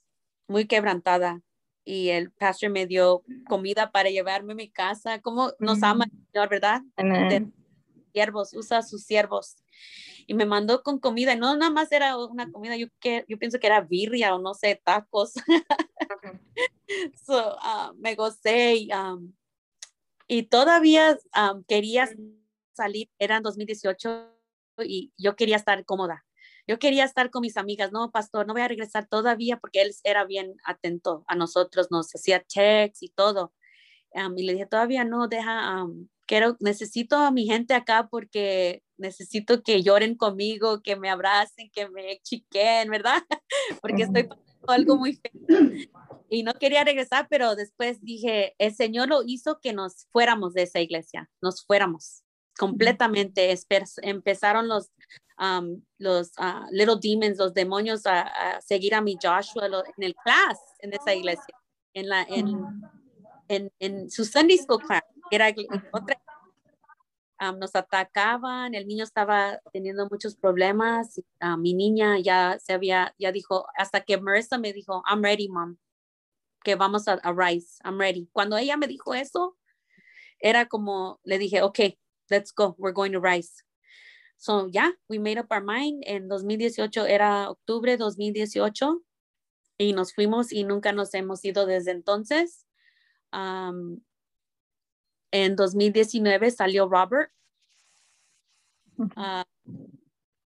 muy quebrantada y el pastor me dio comida para llevarme a mi casa. ¿Cómo nos ama el Señor, verdad? Siervos, usa sus siervos. Y me mandó con comida, no nada más era una comida, yo, que, yo pienso que era birria o no sé, tacos. <laughs> so, uh, me gocé y, um, y todavía quería salir, era en 2018 y yo quería estar cómoda. Yo quería estar con mis amigas, no, pastor, no voy a regresar todavía porque él era bien atento a nosotros, nos hacía checks y todo. y le dije, todavía no, deja, quiero, necesito a mi gente acá porque necesito que lloren conmigo, que me abracen, que me chiquen, ¿verdad? <laughs> porque estoy pasando algo muy feo. Y no quería regresar, pero después dije, el Señor lo hizo que nos fuéramos de esa iglesia, nos fuéramos completamente. Empezaron los, los uh, little demons, los demonios a, seguir a mi Joshua en el class en esa iglesia, en, la, en, en, en su Sunday School class, era otra nos atacaban, el niño estaba teniendo muchos problemas, mi niña ya se había, ya dijo, hasta que Marissa me dijo, I'm ready, mom, que vamos a, a Rise, I'm ready. Cuando ella me dijo eso, era como, le dije, ok, let's go, we're going to rise. So yeah, we made up our mind. En 2018 era octubre 2018 y nos fuimos y nunca nos hemos ido desde entonces. Um, en 2019 salió Robert. Uh,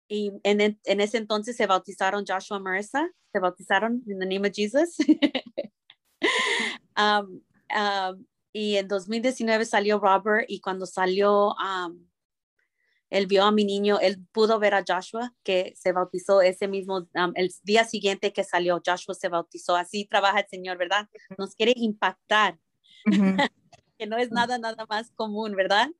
y en, en, ese entonces se bautizaron Joshua Marissa, se bautizaron en the name of Jesus. <laughs> um, um, y en 2019 salió Robert y cuando salió, él vio a mi niño, él pudo ver a Joshua que se bautizó ese mismo, el día siguiente que salió, Joshua se bautizó. Así trabaja el Señor, ¿verdad? Nos quiere impactar, <laughs> que no es nada, nada más común, ¿verdad?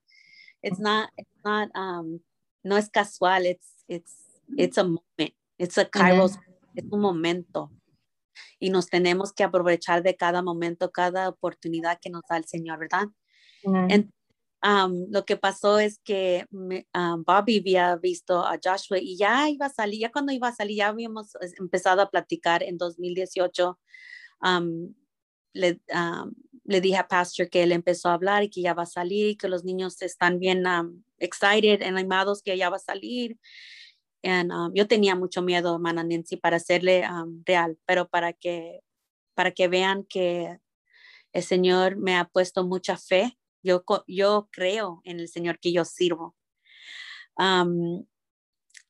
it's not, it's not, um, no es casual, it's, it's, it's a moment, it's a kairos, es un momento. Y nos tenemos que aprovechar de cada momento, cada oportunidad que nos da el Señor, ¿verdad? lo que pasó es que Bobby había visto a Joshua y ya iba a salir, ya cuando iba a salir, ya habíamos empezado a platicar en 2018. le, le, dije a Pastor que él empezó a hablar y que ya va a salir, que los niños están bien excited, animados que ya va a salir. And, yo tenía mucho miedo, hermana Nancy, para hacerle real, pero para que, para que vean que el Señor me ha puesto mucha fe yo, yo creo en el Señor que yo sirvo.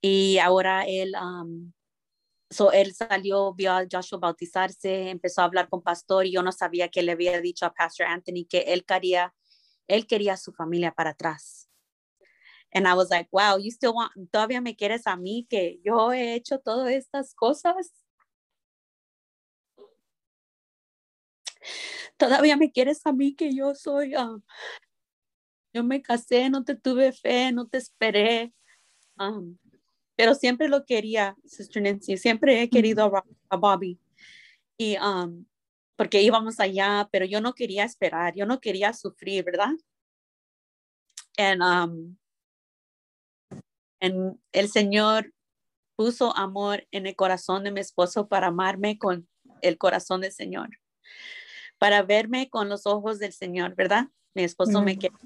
y ahora él, so él salió, vio a Joshua bautizarse, empezó a hablar con pastor y yo no sabía que le había dicho a Pastor Anthony que él quería, él quería su familia para atrás. And I was like, wow, you still want, todavía me quieres a mí que yo he hecho todas estas cosas. todavía me quieres a mí que yo soy, ah, yo me casé, no te tuve fe, no te esperé, um, pero siempre lo quería, Sister Nancy, siempre he querido a, Bobby. Y um, porque íbamos allá, pero yo no quería esperar, yo no quería sufrir, ¿verdad? And, um, and el Señor puso amor en el corazón de mi esposo para amarme con el corazón del Señor para verme con los ojos del Señor, ¿verdad? Mi esposo me quiere.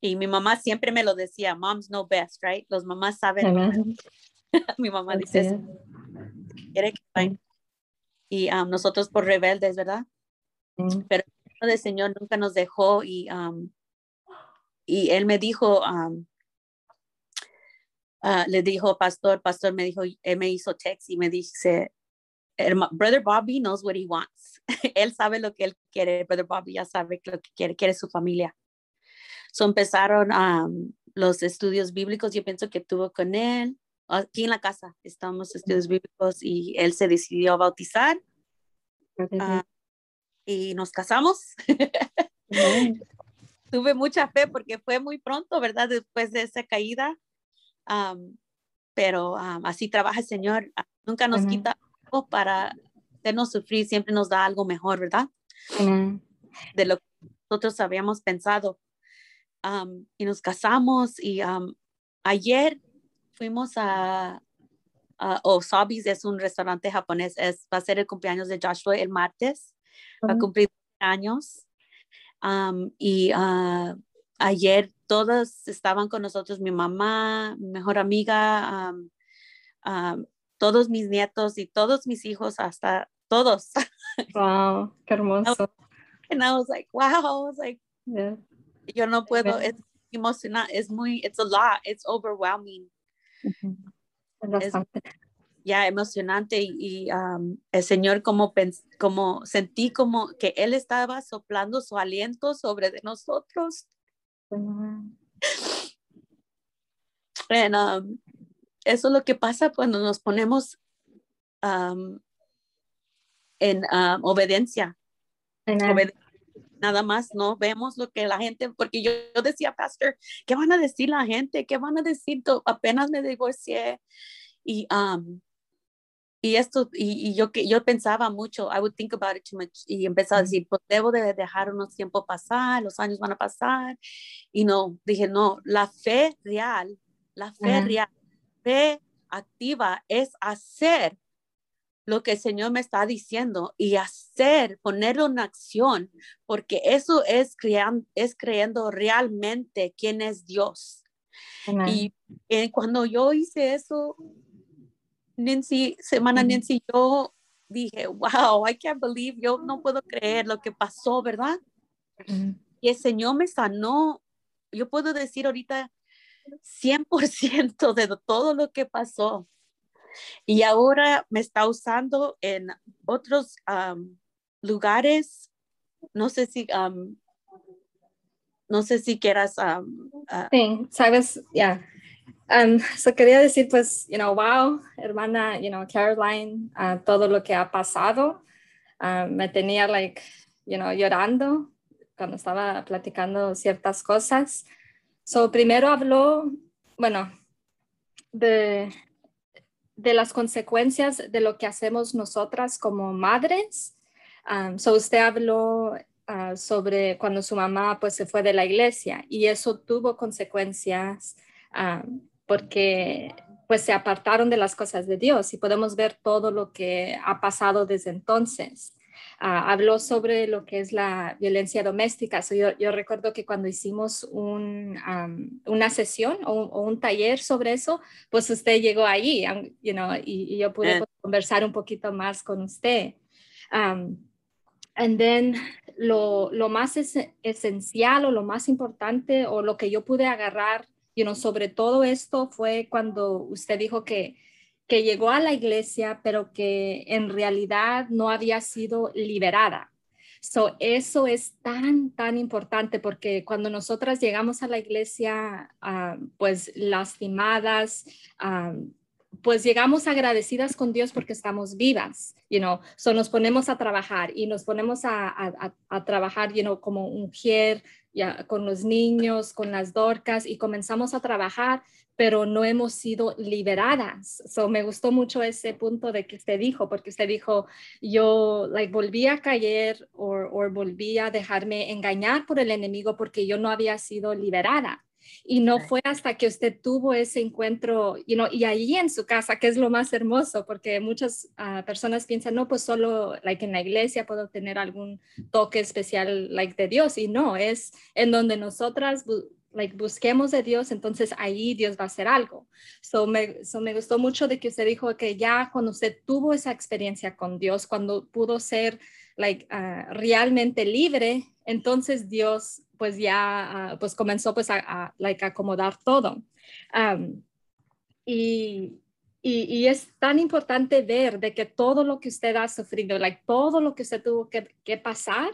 Y mi mamá siempre me lo decía, moms know best, right? Los mamás saben. <laughs> mi mamá dice eso. Quiere que y um, nosotros por rebeldes, ¿verdad? Pero el Señor nunca nos dejó y, um, y él me dijo, um, uh, le dijo, pastor, pastor me dijo, él me hizo text y me dice, Brother Bobby knows what he wants. <laughs> él sabe lo que él quiere. Brother Bobby ya sabe lo que quiere, quiere su familia. So empezaron los estudios bíblicos. Yo pienso que tuvo con él. Aquí en la casa estamos estudios bíblicos y él se decidió a bautizar. Ah, y nos casamos. <laughs> Tuve mucha fe porque fue muy pronto, ¿verdad? Después de esa caída. Pero así trabaja el Señor. Nunca nos quita para hacernos sufrir, siempre nos da algo mejor, ¿verdad? De lo que nosotros habíamos pensado. y nos casamos y ayer fuimos a, a Osabis, es un restaurante japonés, es, va a ser el cumpleaños de Joshua el martes, va a cumplir años. y uh, ayer todos estaban con nosotros, mi mamá, mi mejor amiga, todos mis nietos y todos mis hijos, hasta todos. <laughs> Wow, qué hermoso. And I was like, wow, I was like, yo no puedo, es emocionante, es muy, it's a lot, it's overwhelming. Es ya emocionante y, um, el Señor como, como sentí como que Él estaba soplando su aliento sobre de nosotros. And, um, eso es lo que pasa cuando nos ponemos en obediencia. Nada más no vemos lo que la gente, porque yo, decía, Pastor, ¿qué van a decir la gente? ¿Qué van a decir? Apenas me divorcié y, y esto, y, yo, yo pensaba mucho, I would think about it too much, y empezaba a decir, pues debo de dejar unos tiempos pasar, los años van a pasar, y no, dije, no, la fe real, la fe real fe activa es hacer lo que el Señor me está diciendo y hacer, ponerlo en acción, porque eso es, creando, es creyendo realmente quién es Dios. Y eh, cuando yo hice eso, Nancy, semana Nancy, yo dije, wow, I can't believe, yo no puedo creer lo que pasó, ¿verdad? Y el Señor me sanó. Yo puedo decir ahorita 100% de todo lo que pasó. Y ahora me está usando en otros lugares. No sé si, no sé si quieras. Uh, sí, sabes, ya. Yeah. Quería decir, pues, you know, wow, hermana, you know, Caroline, todo lo que ha pasado. me tenía, like, you know, llorando cuando estaba platicando ciertas cosas. So, primero habló, bueno, de, de las consecuencias de lo que hacemos nosotras como madres. Um, so usted habló uh, sobre cuando su mamá pues se fue de la iglesia y eso tuvo consecuencias um, porque pues se apartaron de las cosas de Dios y podemos ver todo lo que ha pasado desde entonces. Ah, habló sobre lo que es la violencia doméstica. yo, recuerdo que cuando hicimos una sesión o un, taller sobre eso, pues usted llegó ahí you know, y, yo pude pues, conversar un poquito más con usted. Um, and then lo, lo más esencial o lo más importante o lo que yo pude agarrar sobre todo esto fue cuando usted dijo que que llegó a la iglesia, pero que en realidad no había sido liberada. So, eso es tan, tan importante porque cuando nosotras llegamos a la iglesia, ah, pues lastimadas, ah, pues llegamos agradecidas con Dios porque estamos vivas, you know, so nos ponemos a trabajar y nos ponemos a, a, trabajar, you know, como mujer, ya, con los niños, con las dorcas y comenzamos a trabajar pero no hemos sido liberadas. So, me gustó mucho ese punto de que usted dijo, porque usted dijo, yo like, volví a caer o volví a dejarme engañar por el enemigo porque yo no había sido liberada. Y no fue hasta que usted tuvo ese encuentro, you know, y ahí en su casa, que es lo más hermoso, porque muchas ah, personas piensan, no, pues solo like, en la iglesia puedo tener algún toque especial like, de Dios. Y no, es en donde nosotras like, busquemos de Dios, entonces ahí Dios va a hacer algo. So me, so me gustó mucho de que usted dijo que ya cuando usted tuvo esa experiencia con Dios, cuando pudo ser like, uh, realmente libre, entonces Dios pues ya uh, pues comenzó pues a, a like, acomodar todo. Um, y, y, es tan importante ver de que todo lo que usted ha sufrido, like, todo lo que usted tuvo que, que pasar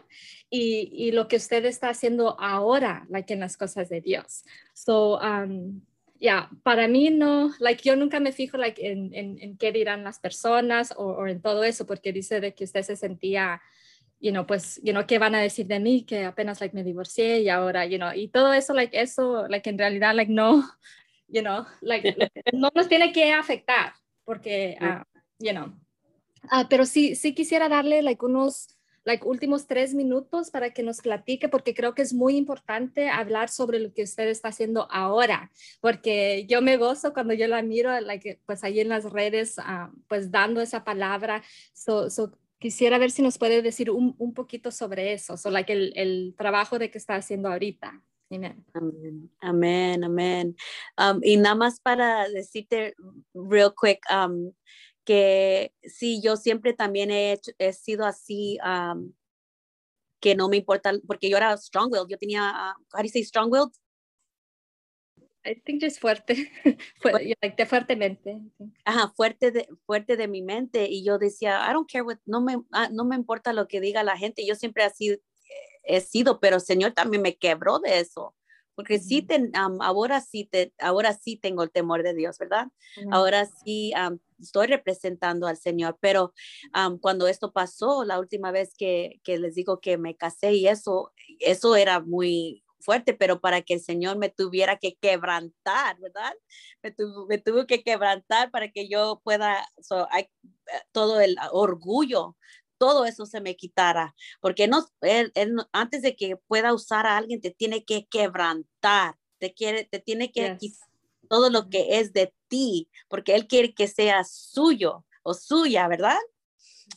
y, y, lo que usted está haciendo ahora, like, en las cosas de Dios. So, um, ya, para mí no, like, yo nunca me fijo like, en, en, en qué dirán las personas o, en todo eso, porque dice de que usted se sentía, you know, pues, you know, ¿qué van a decir de mí? Que apenas, like, me divorcié y ahora, you know, y todo eso, like, eso, like, en realidad, like, no, you know, like, <laughs> no nos tiene que afectar porque, uh, you know, uh, pero sí, sí quisiera darle, like, unos, like, últimos tres minutos para que nos platique, porque creo que es muy importante hablar sobre lo que usted está haciendo ahora, porque yo me gozo cuando yo la miro, like, pues ahí en las redes, uh, pues dando esa palabra, so, so, quisiera ver si nos puede decir un, un poquito sobre eso, so, like, el, el trabajo de que está haciendo ahorita. Amén. Amén, amén, um, y nada más para decirte real quick um, que sí, yo siempre también he, he sido así, um, que no me importa, porque yo era strong-willed, yo tenía, uh, how do you say strong-willed? I think just fuerte, <laughs> like, fuertemente. Ajá, fuerte de, fuerte de mi mente y yo decía, I don't care what, no me, ah, no me importa lo que diga la gente, yo siempre así he sido, pero el Señor también me quebró de eso. Porque sí, te, ahora, sí te, ahora sí tengo el temor de Dios, ¿verdad? Ahora sí estoy representando al Señor, pero cuando esto pasó, la última vez que, que les digo que me casé y eso, eso era muy, fuerte, pero para que el Señor me tuviera que quebrantar, ¿verdad? Me, me tuvo que quebrantar para que yo pueda, hay, eh, todo el orgullo todo eso se me quitara, porque no, él, antes de que pueda usar a alguien, te tiene que quebrantar, te, quiere, te tiene que quitar todo lo que es de ti, porque él quiere que sea suyo o suya, ¿verdad?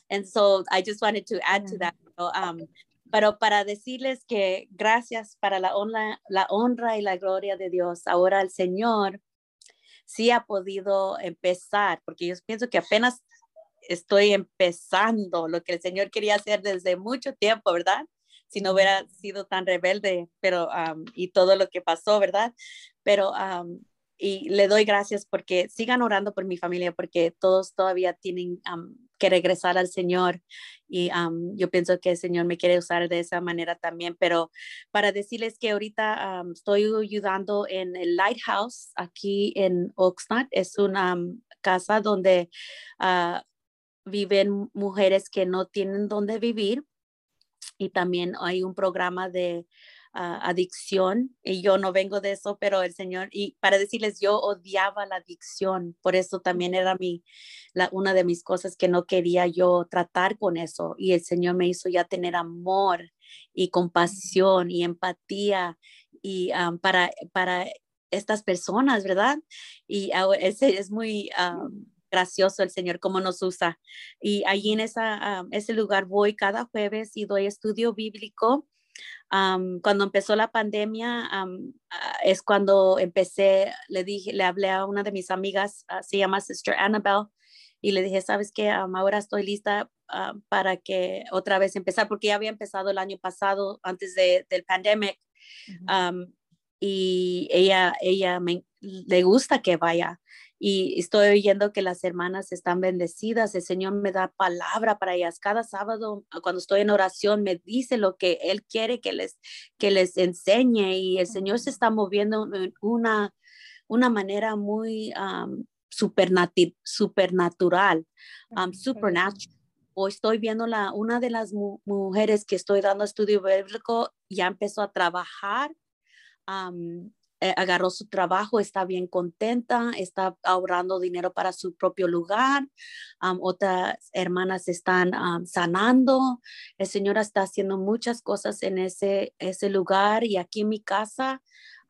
And so I just wanted to add to that. Um, pero para decirles que gracias para la honra, la honra y la gloria de Dios. Ahora el Señor sí ha podido empezar, porque yo pienso que apenas estoy empezando lo que el Señor quería hacer desde mucho tiempo, ¿verdad? Si no hubiera sido tan rebelde, pero, y todo lo que pasó, ¿verdad? Pero, y le doy gracias porque sigan orando por mi familia, porque todos todavía tienen que regresar al Señor. Y yo pienso que el Señor me quiere usar de esa manera también. Pero para decirles que ahorita estoy ayudando en el Lighthouse aquí en Oxnard. Es una casa donde uh, viven mujeres que no tienen dónde vivir y también hay un programa de adicción y yo no vengo de eso, pero el Señor, y para decirles, yo odiaba la adicción, por eso también era mi, la, una de mis cosas que no quería yo tratar con eso y el Señor me hizo ya tener amor y compasión y empatía y para, para estas personas, ¿verdad? Y ese es muy... gracioso el Señor, cómo nos usa. Y allí en esa, ese lugar voy cada jueves y doy estudio bíblico cuando empezó la pandemia, ah, es cuando empecé, le dije, le hablé a una de mis amigas, ah, se llama Sister Annabelle, y le dije, ¿sabes qué? ahora estoy lista ah, para que otra vez empezar, porque ya había empezado el año pasado, antes de, del pandemic, y ella, ella me, le gusta que vaya y estoy oyendo que las hermanas están bendecidas. El Señor me da palabra para ellas. Cada sábado, ah, cuando estoy en oración, me dice lo que Él quiere que les, que les enseñe y el Señor se está moviendo en una, una manera muy supernatural, supernatural. Hoy estoy viendo la, una de las mujeres que estoy dando estudio bíblico ya empezó a trabajar eh, agarró su trabajo, está bien contenta, está ahorrando dinero para su propio lugar. otras hermanas están sanando. El Señor está haciendo muchas cosas en ese, ese lugar y aquí en mi casa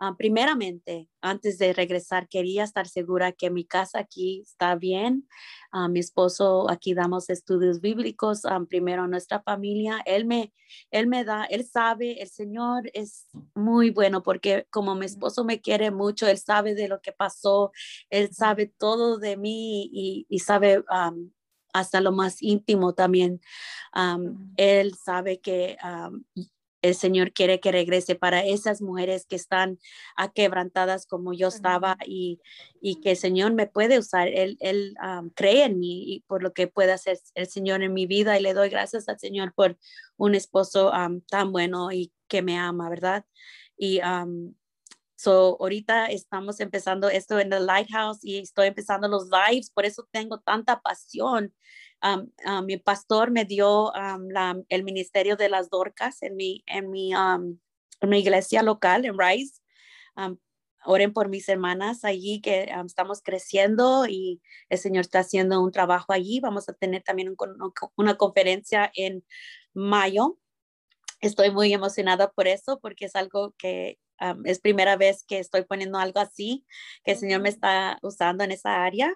Ah, primeramente, antes de regresar, quería estar segura que mi casa aquí está bien. Uh, mi esposo, aquí damos estudios bíblicos. Um, primero nuestra familia, él me, él me da, él sabe, el Señor es muy bueno porque como mi esposo me quiere mucho, él sabe de lo que pasó, él sabe todo de mí y, y sabe hasta lo más íntimo también. él sabe que el Señor quiere que regrese para esas mujeres que están aquebrantadas como yo estaba y, y que el Señor me puede usar. Él, él cree en mí y por lo que puede hacer el Señor en mi vida y le doy gracias al Señor por un esposo tan bueno y que me ama, ¿verdad? Y so, ahorita estamos empezando esto en el Lighthouse y estoy empezando los lives, por eso tengo tanta pasión mi pastor me dio el ministerio de las Dorcas en mi, en mi, en mi iglesia local, en Rice. oren por mis hermanas allí que estamos creciendo y el Señor está haciendo un trabajo allí. Vamos a tener también una conferencia en mayo. Estoy muy emocionada por eso porque es algo que es primera vez que estoy poniendo algo así, que el Señor me está usando en esa área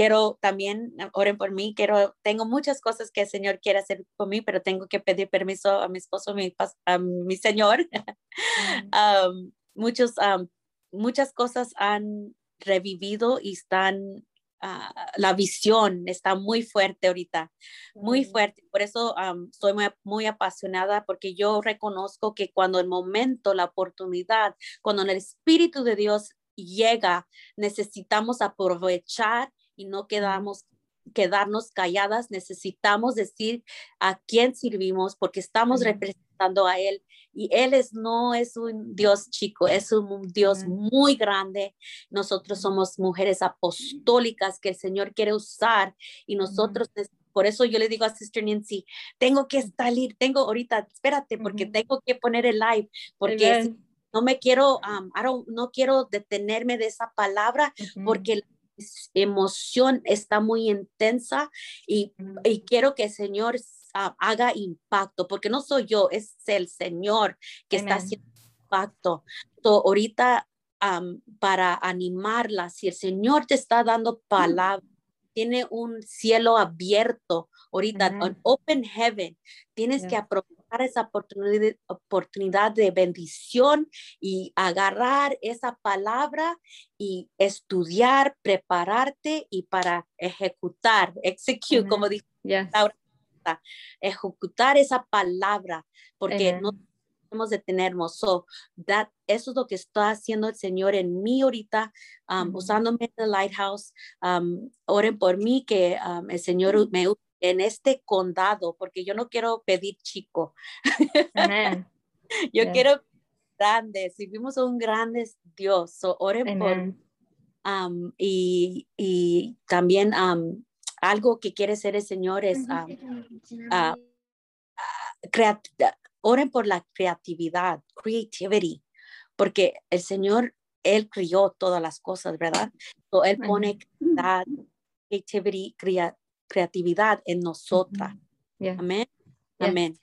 quiero también, eh, oren por mí, quiero, tengo muchas cosas que el Señor quiere hacer por mí, pero tengo que pedir permiso a mi esposo, mi, a mi Señor. <laughs> muchos, muchas cosas han revivido y están, ah, la visión está muy fuerte ahorita, muy fuerte. Por eso estoy muy, muy apasionada porque yo reconozco que cuando el momento, la oportunidad, cuando el Espíritu de Dios llega, necesitamos aprovechar y no quedamos quedarnos calladas, necesitamos decir a quién servimos porque estamos representando a Él y Él es, no es un Dios chico, es un Dios muy grande. Nosotros somos mujeres apostólicas que el Señor quiere usar y nosotros, por eso yo le digo a Sister Nancy, tengo que salir, tengo ahorita, espérate, porque tengo que poner el live, porque no me quiero, no quiero detenerme de esa palabra, porque emoción está muy intensa y, y quiero que el Señor ah, haga impacto, porque no soy yo, es el Señor que está haciendo impacto. ahorita para animarla, si el Señor te está dando palabra, tiene un cielo abierto ahorita, un open heaven, tienes que aprovechar esa oportunidad, oportunidad de bendición y agarrar esa palabra y estudiar, prepararte y para ejecutar, execute, como dice ejecutar esa palabra, porque no podemos detenernos. So, that, eso es lo que está haciendo el Señor en mí ahorita, um, usándome en el Lighthouse. Um, oren por mí, que um, el Señor me en este condado, porque yo no quiero pedir chico. <laughs> yo quiero grandes, vivimos un grande Dios, so oren por, y, y, también algo que quiere ser el Señor es oren por la creatividad, creativity, porque el Señor, Él crió todas las cosas, ¿verdad? él pone creatividad, creatividad en nosotras. Amén. Amén.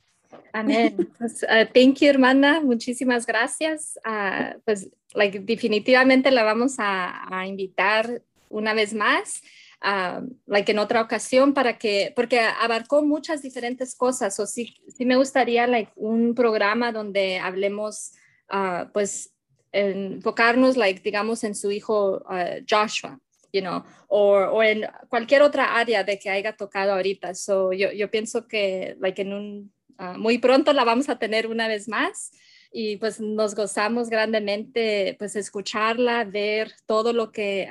Amén. <laughs> Pues, uh, thank you, hermana. Muchísimas gracias. Uh, pues, like, definitivamente la vamos a, a invitar una vez más. Uh, like en otra ocasión para que, porque abarcó muchas diferentes cosas, o sí, sí me gustaría like un programa donde hablemos, uh, pues, enfocarnos, like, digamos, en su hijo uh, Joshua, you know, o, en cualquier otra área de que haya tocado ahorita. So, yo, yo pienso que, like, en un, muy pronto la vamos a tener una vez más y pues nos gozamos grandemente, pues, escucharla, ver todo lo que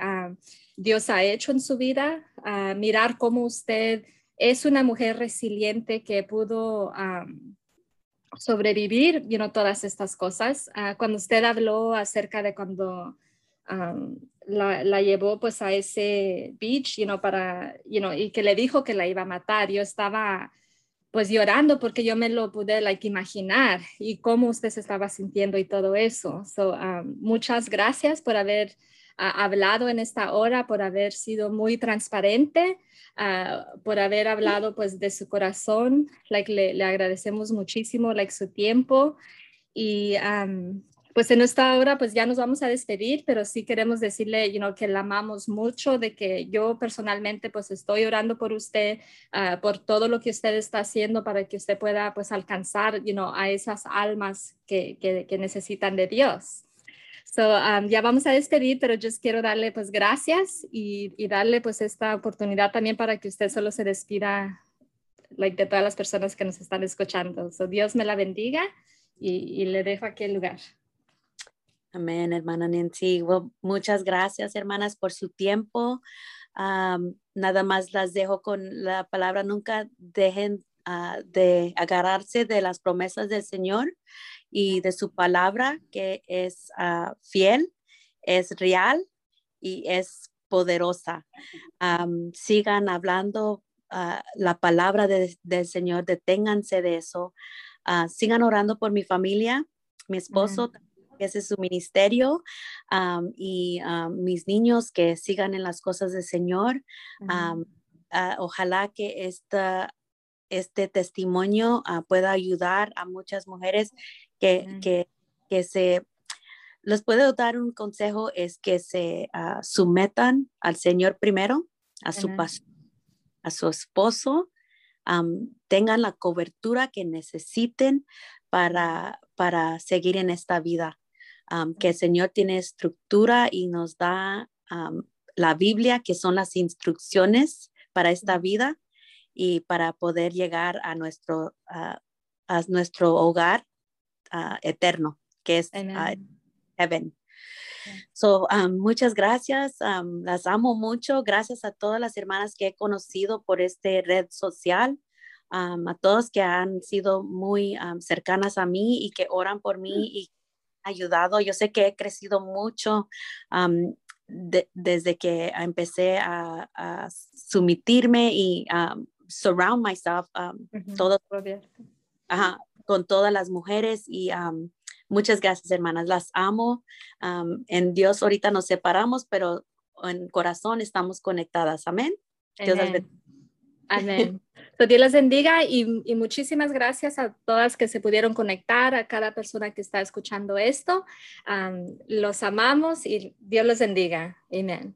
Dios ha hecho en su vida, mirar cómo usted es una mujer resiliente que pudo sobrevivir you todas estas cosas. Cuando usted habló acerca de cuando la, llevó pues a ese beach, you para, you y que le dijo que la iba a matar, yo estaba pues llorando porque yo me lo pude like, imaginar y cómo usted se estaba sintiendo y todo eso. So, muchas gracias por haber hablado en esta hora, por haber sido muy transparente, ah, por haber hablado pues de su corazón. Like, le, agradecemos muchísimo like, su tiempo y pues en esta hora pues ya nos vamos a despedir, pero sí queremos decirle you know, que la amamos mucho, de que yo personalmente pues estoy orando por usted, ah, por todo lo que usted está haciendo para que usted pueda pues alcanzar you know, a esas almas que, que, necesitan de Dios. So, um, ya vamos a despedir, pero yo quiero darle pues gracias y, darle pues esta oportunidad también para que usted solo se despida de todas las personas que nos están escuchando. So, Dios me la bendiga y, y le dejo aquí el lugar. Amén, hermana Nancy. muchas gracias, hermanas, por su tiempo. Um, nada más las dejo con la palabra. Nunca dejen uh, de agarrarse de las promesas del Señor y de su palabra que es ah, fiel, es real y es poderosa. sigan hablando ah, la palabra del Señor, deténganse de eso. Ah, sigan orando por mi familia, mi esposo, ese es su ministerio, y mis niños que sigan en las cosas del Señor. ojalá que esta, este testimonio pueda ayudar a muchas mujeres que, que, se, les puedo dar un consejo, es que se uh, sometan al Señor primero, a su a su esposo, tengan la cobertura que necesiten para, para seguir en esta vida. Que el Señor tiene estructura y nos da la Biblia, que son las instrucciones para esta vida y para poder llegar a nuestro, a nuestro hogar Ah, eterno, que es ah, heaven. So, um, muchas gracias, um, las amo mucho. Gracias a todas las hermanas que he conocido por esta red social, um, a todos que han sido muy cercanas a mí y que oran por mí mm. y ayudado. Yo sé que he crecido mucho desde que empecé a, a sumitirme y surround myself, todo, con todas las mujeres y muchas gracias, hermanas. Las amo. en Dios ahorita nos separamos, pero en corazón estamos conectadas. Amén. Dios las bendiga. Amén. <laughs> Dios las bendiga y, y, muchísimas gracias a todas que se pudieron conectar, a cada persona que está escuchando esto. los amamos y Dios los bendiga. Amén.